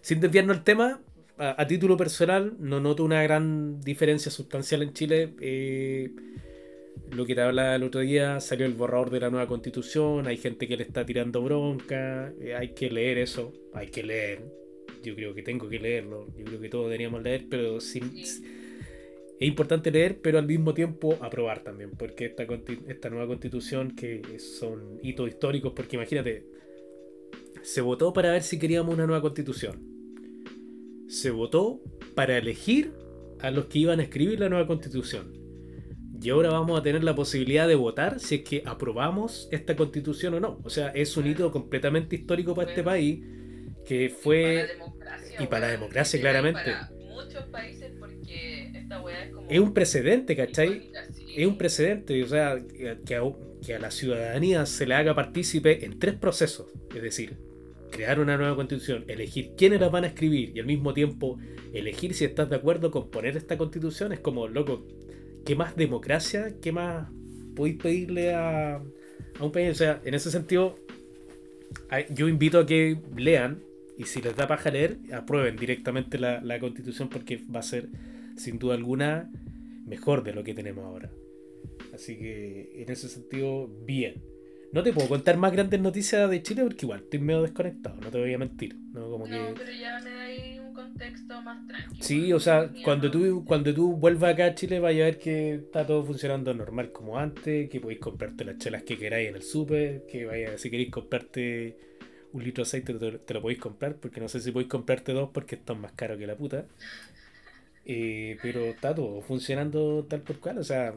Speaker 1: sin desviarnos el tema, a, título personal, no noto una gran diferencia sustancial en Chile. Eh, lo que te hablaba el otro día, salió el borrador de la nueva constitución, hay gente que le está tirando bronca, eh, hay que leer eso, hay que leer. Yo creo que tengo que leerlo, yo creo que todos deberíamos leer, pero sin, es importante leer, pero al mismo tiempo aprobar también, porque esta, esta nueva constitución, que son hitos históricos, porque imagínate, se votó para ver si queríamos una nueva constitución. Se votó para elegir a los que iban a escribir la nueva constitución y ahora vamos a tener la posibilidad de votar si es que aprobamos esta constitución o no. O sea, es un hito completamente histórico para este país que fue... Y para la democracia, claramente.
Speaker 2: Para muchos países es como...
Speaker 1: Es un precedente, ¿cachai? Es un precedente, o sea, que a, que a la ciudadanía se le haga partícipe en tres procesos. Es decir, crear una nueva constitución, elegir quiénes la van a escribir y al mismo tiempo elegir si estás de acuerdo con poner esta constitución es como, loco, ¿qué más democracia? ¿Qué más podéis pedirle a, a un país? O sea, en ese sentido, yo invito a que lean y si les da paja leer, aprueben directamente la, la constitución porque va a ser, sin duda alguna, mejor de lo que tenemos ahora. Así que en ese sentido, bien. No te puedo contar más grandes noticias de Chile porque igual estoy medio desconectado, no te voy a mentir.
Speaker 2: No,
Speaker 1: Como
Speaker 2: no pero ya me da ahí un contexto más tranquilo.
Speaker 1: Sí, o sea, cuando tú, cuando tú vuelvas acá a Chile vaya a ver que está todo funcionando normal como antes, que podéis comprarte las chelas que queráis en el súper, que vaya, si queréis comprarte un litro de aceite te, te lo podéis comprar, porque no sé si podéis comprarte dos porque están más caros que la puta. Eh, pero está todo funcionando tal por cual, o sea,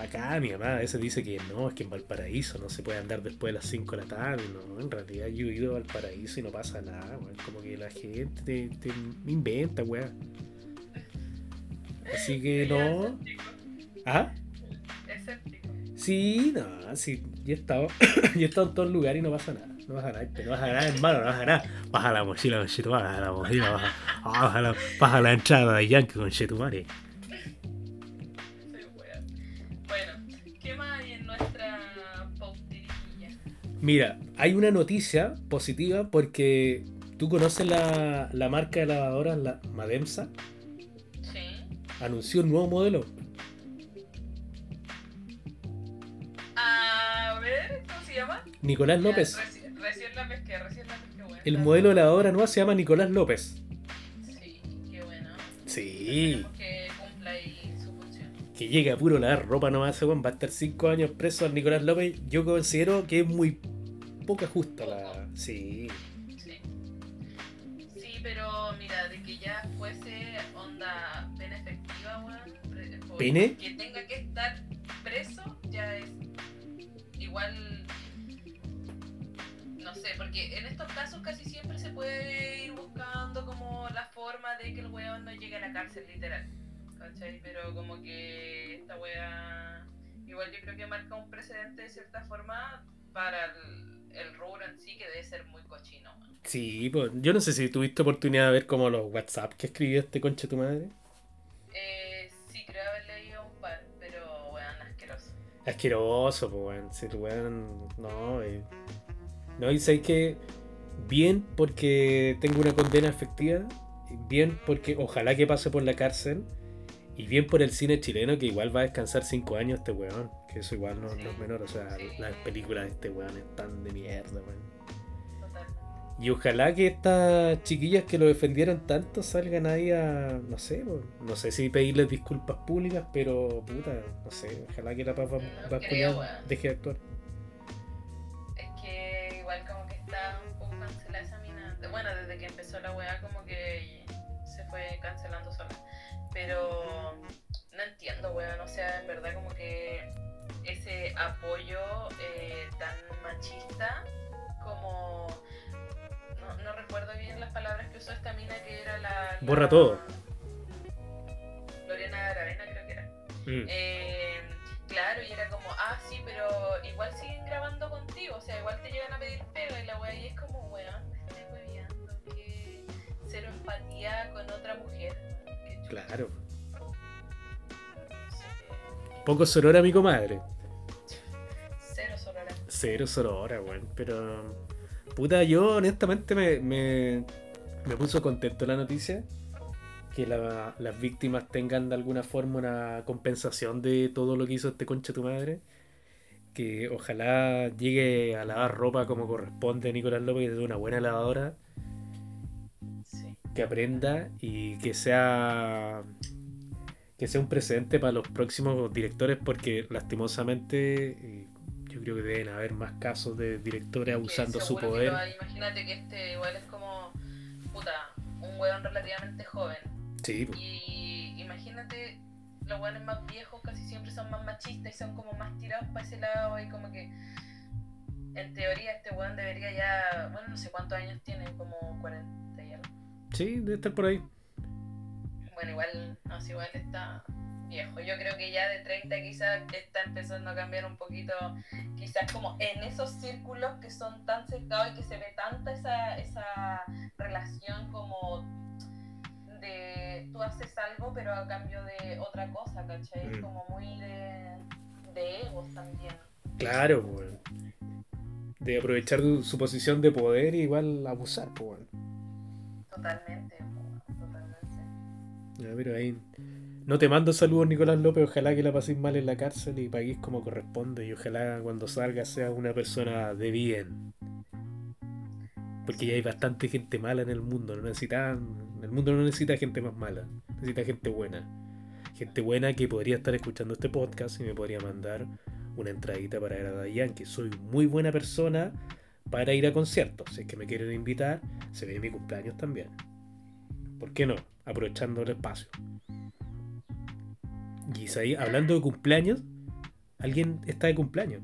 Speaker 1: acá mi mamá a veces dice que no, es que en Valparaíso no se puede andar después de las 5 de la tarde, no, en realidad yo he ido a Valparaíso y no pasa nada, weón, como que la gente te, te inventa, weón. Así que no. ¿Ah? Sí, no, sí, yo he estado, yo he estado en todos lugares y no pasa nada. No pasa nada, no pasa nada, hermano, no pasa nada. Baja la mochila con Chetumare, baja la mochila, baja, baja, la, baja la entrada de Yankee con Chetumare.
Speaker 2: Soy wea. Bueno, ¿qué más hay en nuestra?
Speaker 1: Mira, hay una noticia positiva porque tú conoces la, la marca de lavadoras, la Mademsa,
Speaker 2: Sí.
Speaker 1: anunció un nuevo modelo.
Speaker 2: A ver, ¿cómo se llama?
Speaker 1: Nicolás López.
Speaker 2: Recién la pesqué, recién la pesqué, bueno.
Speaker 1: El modelo de lavadora nueva se llama Nicolás López.
Speaker 2: Sí, qué bueno.
Speaker 1: Sí,
Speaker 2: que cumpla ahí su función.
Speaker 1: que llega a puro lavar ropa nomás, ese va a estar 5 años preso al Nicolás López. Yo considero que es muy poca justa la. Sí.
Speaker 2: Sí. Sí, pero mira, de que ya fuese onda pena efectiva, weón.
Speaker 1: ¿Pene?
Speaker 2: Que tenga que estar preso, ya es igual. No sé, porque en estos casos casi siempre se puede ir buscando como la forma de que el weón no llegue a la cárcel, literal. ¿Cachai? Pero como que esta wea. Igual yo creo que marca un precedente de cierta forma para el, el rubro en sí que debe ser muy cochino, weón.
Speaker 1: Sí, pues yo no sé si tuviste oportunidad de ver como los WhatsApp que escribió este conche tu madre.
Speaker 2: Eh, sí, creo haber leído un par, pero weón, asqueroso.
Speaker 1: Asqueroso, pues weón. Si el weón. No, eh. No, y que. Bien porque tengo una condena efectiva. Bien porque ojalá que pase por la cárcel. Y bien por el cine chileno que igual va a descansar 5 años este weón. Que eso igual no, no es menor. O sea,
Speaker 2: Sí.
Speaker 1: las películas de este weón están de mierda, weón. Y ojalá que estas chiquillas que lo defendieron tanto salgan ahí a, no sé, no sé si pedirles disculpas públicas, pero puta, no sé, ojalá que la papa
Speaker 2: No
Speaker 1: Vascuñán
Speaker 2: creo, weón.
Speaker 1: deje de actuar.
Speaker 2: Pero no entiendo, weón. O sea, en verdad como que ese apoyo eh, tan machista como... No, no recuerdo bien las palabras que usó esta mina que era la... la-
Speaker 1: Borra todo.
Speaker 2: Lorena Aravena creo que era.
Speaker 1: Mm.
Speaker 2: Eh, claro, y era como, ah, sí, pero igual siguen grabando contigo, o sea, igual te llegan a pedir pega y la wea y es como, weón, me estoy hueveando, que cero empatía con otra mujer.
Speaker 1: Claro. Poco sorora mi comadre.
Speaker 2: Cero sorora.
Speaker 1: Cero sorora, weón. Pero. Puta, yo honestamente me, me, me puso contento la noticia. Que la- las víctimas tengan de alguna forma una compensación de todo lo que hizo este concha tu madre. Que ojalá llegue a lavar ropa como corresponde Nicolás López, que es una buena lavadora. Que aprenda y que sea que sea un precedente para los próximos directores porque lastimosamente eh, yo creo que deben haber más casos de directores abusando su poder
Speaker 2: hay. Imagínate que este igual es como, puta, un weón relativamente joven.
Speaker 1: sí.
Speaker 2: Y imagínate, los weones más viejos casi siempre son más machistas y son como más tirados para ese lado y como que en teoría este weón debería ya, bueno, no sé cuántos años tiene, como 40 y algo.
Speaker 1: Sí debe estar por ahí
Speaker 2: Bueno, igual, no sé, igual está viejo. Yo creo que ya de 30 quizás está empezando a cambiar un poquito, quizás como en esos círculos que son tan cercados y que se ve tanta esa, esa relación como de tú haces algo pero a cambio de otra cosa, ¿cachai?
Speaker 1: Mm.
Speaker 2: Como muy de, de egos también.
Speaker 1: claro weón. de aprovechar su- su posición de poder y igual abusar pues bueno.
Speaker 2: Totalmente, totalmente.
Speaker 1: Ya, pero ahí no te mando saludos Nicolás López ojalá que la paséis mal en la cárcel y paguéis como corresponde y ojalá cuando salga sea una persona de bien Porque ya hay bastante gente mala en el mundo, no necesitan, en el mundo no necesita gente más mala, necesita gente buena. Gente buena que podría estar escuchando este podcast y me podría mandar una entradita para ir a Daddy Yankee. Soy muy buena persona para ir a conciertos. Si es que me quieren invitar, se ve mi cumpleaños también. ¿Por qué no? Aprovechando el espacio. Y ahí, hablando de cumpleaños, alguien está de cumpleaños.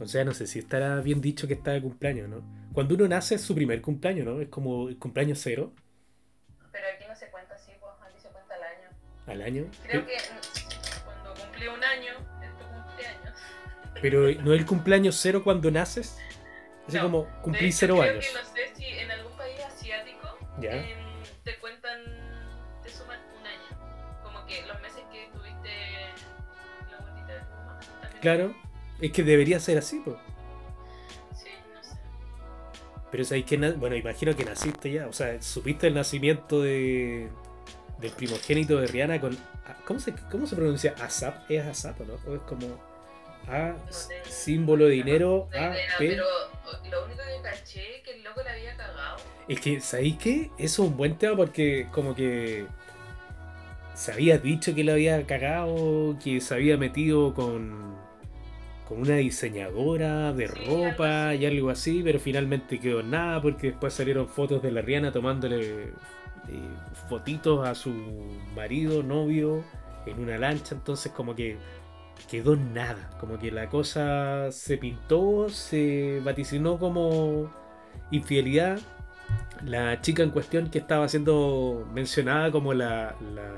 Speaker 1: O sea, no sé si estará bien dicho que está de cumpleaños, ¿no? Cuando uno nace es su primer cumpleaños, ¿no? Es como el cumpleaños cero.
Speaker 2: Pero aquí no se cuenta así, pues aquí se cuenta al año.
Speaker 1: ¿Al año?
Speaker 2: Creo que cuando cumplí un año.
Speaker 1: Pero no es el cumpleaños cero cuando naces. Es
Speaker 2: No,
Speaker 1: como cumplí
Speaker 2: hecho,
Speaker 1: cero
Speaker 2: creo
Speaker 1: años.
Speaker 2: que no sé si en algún país asiático
Speaker 1: Ya.
Speaker 2: em, te cuentan, te suman un año. Como que los meses que tuviste la vueltita de tu mamá. también.
Speaker 1: Claro, es que debería ser así, pues.
Speaker 2: Sí, no sé.
Speaker 1: Pero sabéis que, bueno, imagino que naciste ya, o sea, supiste el nacimiento de del primogénito de Rihanna con ah, ¿cómo se cómo se pronuncia ASAP? ¿Es ASAP o no? ¿O es como A
Speaker 2: No
Speaker 1: símbolo de dinero
Speaker 2: No
Speaker 1: A
Speaker 2: idea,
Speaker 1: P?
Speaker 2: pero lo único que caché que el loco la había cagado.
Speaker 1: Es que ¿sabéis qué? Eso es un buen tema porque como que se había dicho que lo había cagado, que se había metido con con una diseñadora de
Speaker 2: Sí,
Speaker 1: ropa
Speaker 2: algo
Speaker 1: y algo así, pero finalmente quedó en nada porque después salieron fotos de la Rihanna tomándole eh, fotitos a su marido, novio, en una lancha, entonces como que quedó en nada, como que la cosa se pintó, se vaticinó como infidelidad. La chica en cuestión que estaba siendo mencionada como la, la,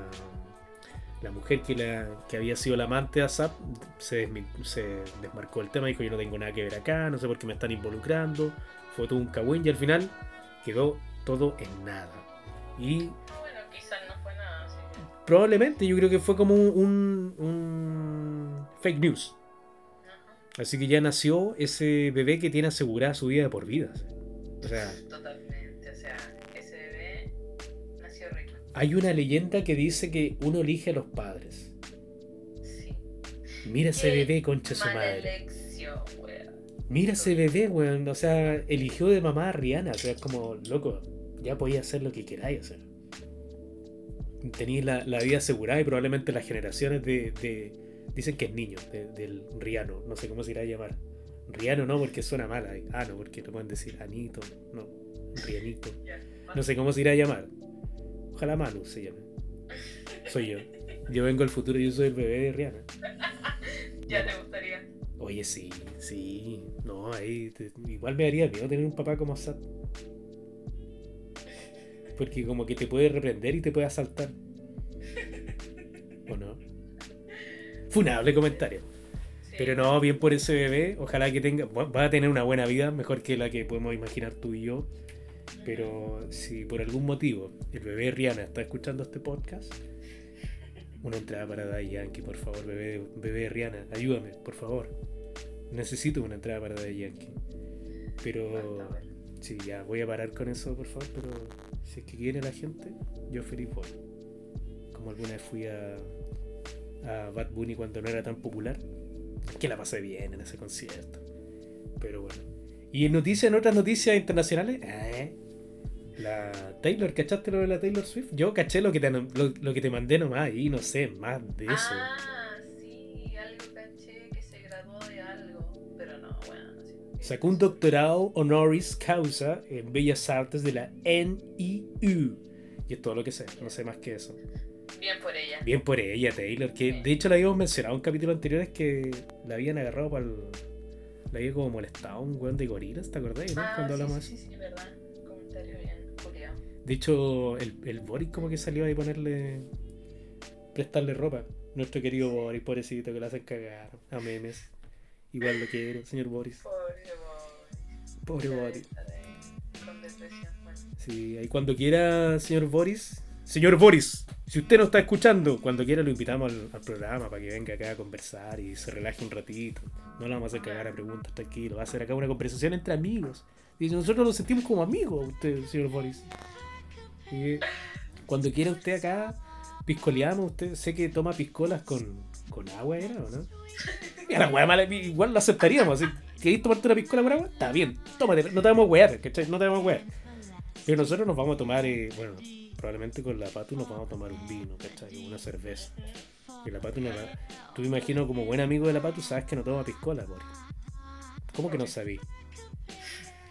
Speaker 1: la mujer que, la, que había sido la amante de ASAP se, desmarcó el tema, dijo yo no tengo nada que ver acá, no sé por qué me están involucrando, fue todo un cagüín y al final quedó todo en nada. Y
Speaker 2: Bueno, quizás no fue nada que-
Speaker 1: probablemente yo creo que fue como un, un fake news. Así que ya nació ese bebé que tiene asegurada su vida de por vida. O sea,
Speaker 2: Totalmente, o sea, ese bebé nació rico.
Speaker 1: hay una leyenda que dice que uno elige a los padres.
Speaker 2: Sí.
Speaker 1: Mira ese
Speaker 2: Qué
Speaker 1: bebé, concha su madre.
Speaker 2: elección, weón.
Speaker 1: Mira ese bebé, weón. O sea, eligió de mamá a Rihanna. O sea, es como, loco, ya podía hacer lo que queráis hacer. Tenéis la, la vida asegurada y probablemente las generaciones de. de- dicen que es niño, de- del Riano. No sé cómo se irá a llamar. Riano no, porque suena mal. Ah, no, porque no pueden decir Anito. No, Rianito. No sé cómo se irá a llamar. Ojalá Manu se llame. Soy yo. Yo vengo del futuro y yo soy el bebé de Rihanna.
Speaker 2: Ya te gustaría.
Speaker 1: Oye, sí, sí. No, ahí te- igual me daría miedo tener un papá como Sat. Porque como que te puede reprender y te puede asaltar. Funable comentario. Pero no, bien por ese bebé. Ojalá que tenga. va va a tener una buena vida, mejor que la que podemos imaginar tú y yo. Pero si por algún motivo el bebé Rihanna está escuchando este podcast, una entrada para Daddy Yankee, por favor, bebé, bebé Rihanna, ayúdame, por favor. Necesito una entrada para Daddy Yankee. Pero sí, ya voy a parar con eso, por favor. Pero si es que quiere la gente, yo feliz voy. Como alguna vez fui a, a Bad Bunny cuando no era tan popular, que la pasé bien en ese concierto. Pero bueno. Y en noticias, en otras noticias internacionales, eh, la Taylor, ¿cachaste lo de la Taylor Swift? Yo caché lo que te, lo, lo que te mandé nomás y no sé más de eso.
Speaker 2: Ah, sí, algo caché que se graduó de algo. Pero no, bueno.
Speaker 1: Sacó un doctorado honoris causa en Bellas Artes de la NIU. Y es todo lo que sé, no sé más que eso.
Speaker 2: Bien por ella.
Speaker 1: Bien por ella, Taylor, que de hecho la habíamos mencionado en capítulos anteriores que la habían agarrado para el... La había como molestado un weón de gorilas, ¿te acordás? ¿no?
Speaker 2: Ah,
Speaker 1: Cuando
Speaker 2: sí,
Speaker 1: hablamos
Speaker 2: sí, sí, sí, verdad. Comentario bien.
Speaker 1: De hecho, el, el Boris como que salió ahí a ponerle... Prestarle ropa. Nuestro querido Boris, pobrecito, que lo hacen cagar a memes. Igual lo quiero, señor Boris.
Speaker 2: Pobre Boris.
Speaker 1: Pobre Boris.
Speaker 2: está de- Con depresión, bueno.
Speaker 1: Sí, ahí cuando quiera, señor Boris. Señor Boris, si usted nos está escuchando, cuando quiera lo invitamos al, programa para que venga acá a conversar y se relaje un ratito. No le vamos a hacer cagar a preguntas, tranquilo. Va a ser acá una conversación entre amigos. Y nosotros nos sentimos como amigos, usted, señor Boris. Cuando quiera usted acá, piscoleamos. Usted sé que toma piscolas con, con agua, ¿era o no? Y a la weá mala, igual lo aceptaríamos. Así, ¿Queréis tomarte una piscola con agua? Está bien, tómate, no te vamos a wear, ¿cachai? No te vamos a wear. Pero nosotros nos vamos a tomar, eh, bueno, probablemente con la Patu nos vamos a tomar un vino, ¿cachai? Una cerveza. Y la Patu no la... Tú me imagino como buen amigo de la Patu sabes que no toma piscola, Boris. ¿Cómo que no sabí?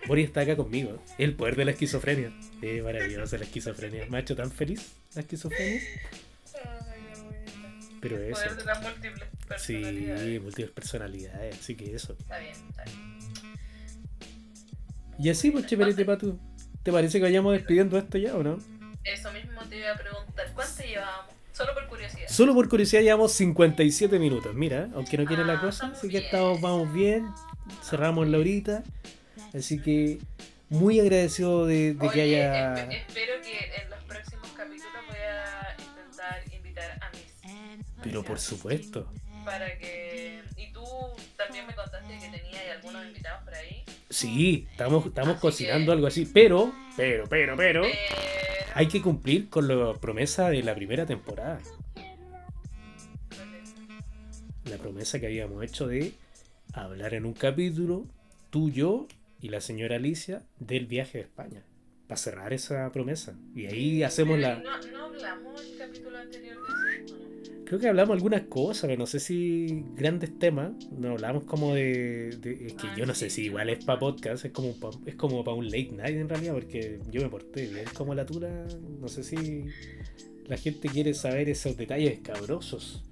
Speaker 1: Boris está acá conmigo. El poder de la esquizofrenia. Es maravillosa la esquizofrenia. Me ha hecho tan feliz la esquizofrenia. Pero
Speaker 2: El
Speaker 1: eso.
Speaker 2: poder de las múltiples
Speaker 1: Sí,
Speaker 2: personalidades.
Speaker 1: múltiples personalidades, así que eso.
Speaker 2: Está bien, está bien.
Speaker 1: Y así, pues, Cheperete Patu. ¿Te parece que vayamos despidiendo esto ya o no?
Speaker 2: Eso mismo te iba a preguntar. ¿Cuánto llevábamos? Solo por curiosidad.
Speaker 1: Solo por curiosidad llevamos 57 minutos. Mira, aunque no quiere la
Speaker 2: Ah,
Speaker 1: cosa,
Speaker 2: estamos
Speaker 1: así que estamos, vamos bien. Cerramos la horita. Así que muy agradecido de, de que
Speaker 2: Oye,
Speaker 1: haya.
Speaker 2: espe- espero que en los próximos capítulos voy a intentar invitar a mis.
Speaker 1: Pero por supuesto.
Speaker 2: Para que. Y tú también me contaste que tenías algunos invitados por ahí.
Speaker 1: Sí, estamos, estamos
Speaker 2: Así
Speaker 1: cocinando
Speaker 2: que-
Speaker 1: algo así. Pero, pero, pero, pero.
Speaker 2: Pero.
Speaker 1: Hay que cumplir con la promesa de la primera temporada. La promesa que habíamos hecho de hablar en un capítulo, tú, yo y la señora Alicia, del viaje de España. Para cerrar esa promesa. Y ahí hacemos la.
Speaker 2: No, no hablamos en el capítulo.
Speaker 1: Creo que hablamos algunas cosas, pero no sé si grandes temas. No hablamos como de. de- es que
Speaker 2: Ah,
Speaker 1: yo no sé si igual es para podcast, es como pa- es como para un late night en realidad, porque yo me porté bien como la tula. No sé si la gente quiere saber esos detalles escabrosos.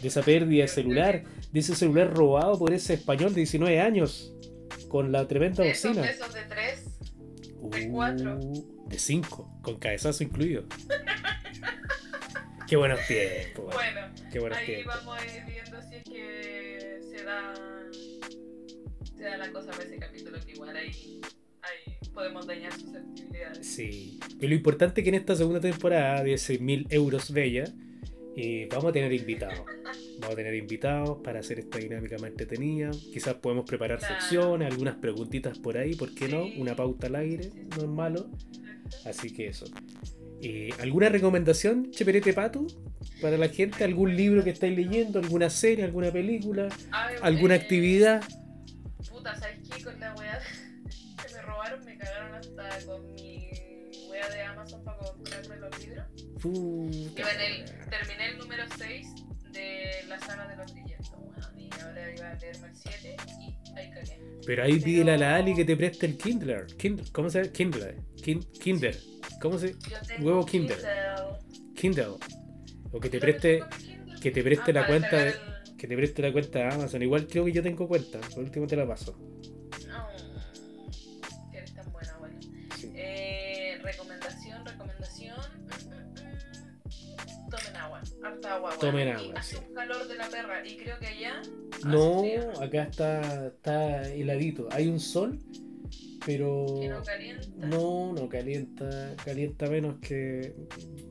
Speaker 1: De esa pérdida de celular, de ese celular robado por ese español de 19 años. Con la tremenda
Speaker 2: De esos
Speaker 1: bocina.
Speaker 2: besos de tres. de cuatro.
Speaker 1: Uh, de 5, con cabezazo incluido. Qué buenos tiempos.
Speaker 2: Bueno,
Speaker 1: Qué buenos
Speaker 2: ahí
Speaker 1: tiempos.
Speaker 2: vamos a ir viendo si es que se da. Se da la cosa para ese capítulo, que igual ahí, ahí podemos dañar susceptibilidades.
Speaker 1: Sí. Pero lo importante es que en esta segunda temporada de euros bella, eh, vamos a tener invitados. Vamos a tener invitados para hacer esta dinámica más entretenida. Quizás podemos preparar
Speaker 2: Claro.
Speaker 1: secciones, algunas preguntitas por ahí, ¿por qué no? Una pauta al aire, no es malo. Así que eso. Eh, ¿Alguna recomendación, Cheperete Patu? Para la gente, algún libro que estáis leyendo, alguna serie, alguna película,
Speaker 2: ver,
Speaker 1: alguna
Speaker 2: eh,
Speaker 1: actividad.
Speaker 2: Puta, ¿sabes qué? Con la weá que me robaron, me cagaron hasta con mi weá de Amazon para comprarme los libros.
Speaker 1: Puta
Speaker 2: en el, terminé el número 6 de la saga de los brillantes, ahora iba a leerme el 7 y ahí cagué.
Speaker 1: Pero ahí pídele a la Ali que te preste el Kindle. Kindle ¿Cómo se llama? Kindle. Kin- Kinder. ¿Cómo se Huevo Kinder. Kindle. O que te preste, que te preste la cuenta de- que te preste la cuenta de Amazon. Igual creo que yo tengo cuenta. Por último te la paso.
Speaker 2: que eres tan buena, bueno.
Speaker 1: Sí.
Speaker 2: Eh, recomendación, recomendación. Agua, harta agua.
Speaker 1: Tomen agua,
Speaker 2: hace
Speaker 1: sí.
Speaker 2: un calor de la perra. Y creo que allá.
Speaker 1: No, acá está, está heladito. Hay un sol, pero
Speaker 2: Que no calienta.
Speaker 1: no, no calienta, calienta menos que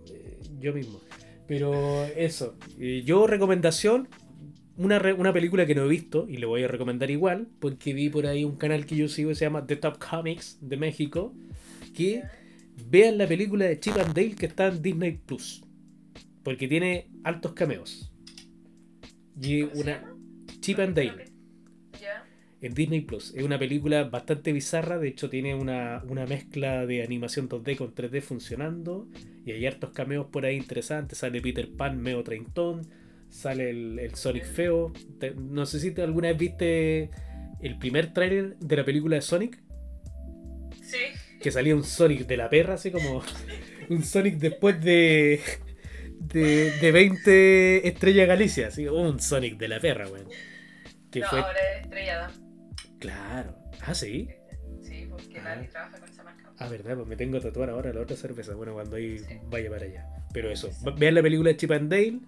Speaker 1: eh, yo mismo. Pero eso, eh, yo recomendación, una, re- una película que no he visto y le voy a recomendar igual, porque vi por ahí un canal que yo sigo que se llama The Top Comics de México, que vean la película de Chip and Dale que está en Disney Plus, porque tiene altos cameos. Y
Speaker 2: ¿Cómo se
Speaker 1: una? Chip and Dale
Speaker 2: Ya.
Speaker 1: en Disney Plus. Es una película bastante bizarra, de hecho tiene una, una mezcla de animación 2D con 3D funcionando y hay hartos cameos por ahí interesantes. Sale Peter Pan, medio treintón, sale el, el Sonic feo. Te- no sé si te alguna vez viste el primer tráiler de la película de Sonic,
Speaker 2: Sí.
Speaker 1: que salía un Sonic de la perra, así como un Sonic después de... De, de 20 Estrella Galicia, así un Sonic de la perra, weón. Que
Speaker 2: no,
Speaker 1: fue.
Speaker 2: ahora es estrellada.
Speaker 1: Claro. Ah, sí.
Speaker 2: Sí, porque
Speaker 1: Ah.
Speaker 2: Lali trabaja con esa marca.
Speaker 1: Ah, verdad, pues me tengo que tatuar ahora la otra cerveza. Bueno, cuando ahí
Speaker 2: Sí.
Speaker 1: vaya para allá. Pero eso, vean la película de Chip and Dale.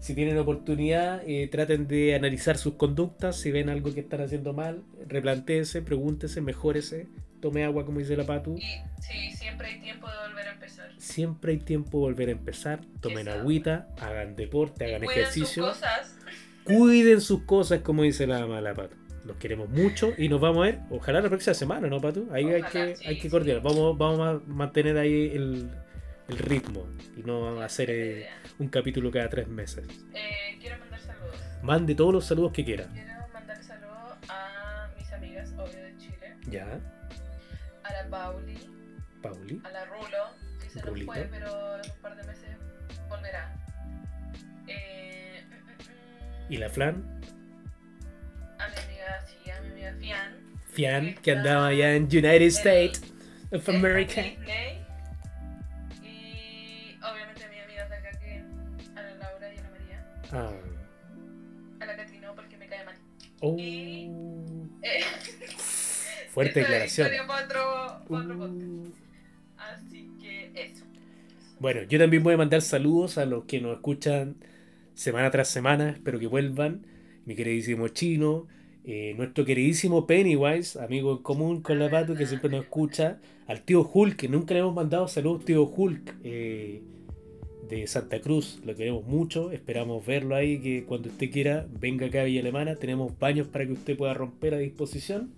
Speaker 1: Si tienen oportunidad, eh, traten de analizar sus conductas. Si ven algo que están haciendo mal, replantéese, pregúntese, mejórese. Tome agua, como dice la Patu.
Speaker 2: Y sí, siempre hay tiempo de volver a empezar.
Speaker 1: Siempre hay tiempo de volver a empezar. Tomen
Speaker 2: Exacto.
Speaker 1: agüita, hagan deporte, hagan
Speaker 2: Cuiden
Speaker 1: ejercicio.
Speaker 2: sus cosas.
Speaker 1: Cuiden sus cosas, como dice la mala Patu. Los queremos mucho y nos vamos a ver, ojalá la próxima semana, ¿no, Patu? Ahí hay que,
Speaker 2: sí,
Speaker 1: hay que
Speaker 2: sí.
Speaker 1: coordinar. Vamos, vamos a mantener ahí el, el ritmo y no hacer eh, un capítulo cada tres meses.
Speaker 2: Eh, quiero mandar saludos.
Speaker 1: Mande todos los saludos que quiera.
Speaker 2: Quiero mandar saludos a mis amigas, obvio de Chile.
Speaker 1: Ya.
Speaker 2: La Pauli,
Speaker 1: Pauli.
Speaker 2: A la Rulo, que se nos
Speaker 1: Rulito.
Speaker 2: fue, pero en un par de meses volverá. Eh,
Speaker 1: Y la Flan,
Speaker 2: A mi amiga, sí, a mi amiga Fian.
Speaker 1: Fian, que andaba allá en United States of America.
Speaker 2: Disney. Y obviamente a mis amigas de acá que a la Laura y a la María.
Speaker 1: Ah.
Speaker 2: A la Catrina porque me cae mal.
Speaker 1: Oh.
Speaker 2: Y- Eh,
Speaker 1: Fuerte declaración.
Speaker 2: historia para otro,
Speaker 1: Uh.
Speaker 2: Así que eso.
Speaker 1: Bueno, yo también voy a mandar saludos a los que nos escuchan semana tras semana. Espero que vuelvan. Mi queridísimo Chino, eh, nuestro queridísimo Pennywise, amigo en común con la Pato, que siempre nos escucha. Al tío Hulk, que nunca le hemos mandado saludos, tío Hulk, eh, de Santa Cruz. Lo queremos mucho. Esperamos verlo ahí, que cuando usted quiera venga acá a Villa Alemana. Tenemos baños para que usted pueda romper a disposición.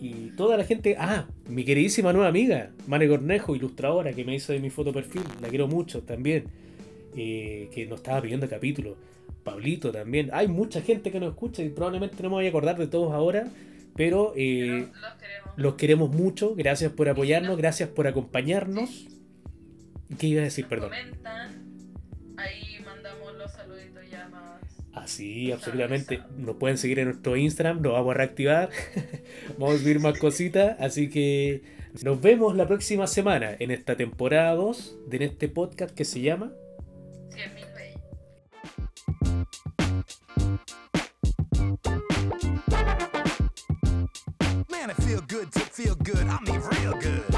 Speaker 1: Y toda la gente. Ah, mi queridísima nueva amiga, Mane Cornejo, ilustradora, que me hizo de mi foto perfil. La quiero mucho también. eh, que nos estaba pidiendo capítulos. Pablito también. Hay mucha gente que nos escucha y probablemente no me voy a acordar de todos ahora. Pero eh,
Speaker 2: Pero los queremos.
Speaker 1: los queremos mucho. Gracias por apoyarnos. Gracias por acompañarnos. ¿Qué iba a decir?
Speaker 2: Nos
Speaker 1: Perdón.
Speaker 2: Comentan. Ahí
Speaker 1: Así, absolutamente. Nos pueden seguir en nuestro Instagram, lo vamos a reactivar. vamos a subir más cositas. Así que nos vemos la próxima semana en esta temporada 2 de este podcast que se llama
Speaker 2: 100.000 veces.
Speaker 3: Man, it feel good to feel good. I mean, real good.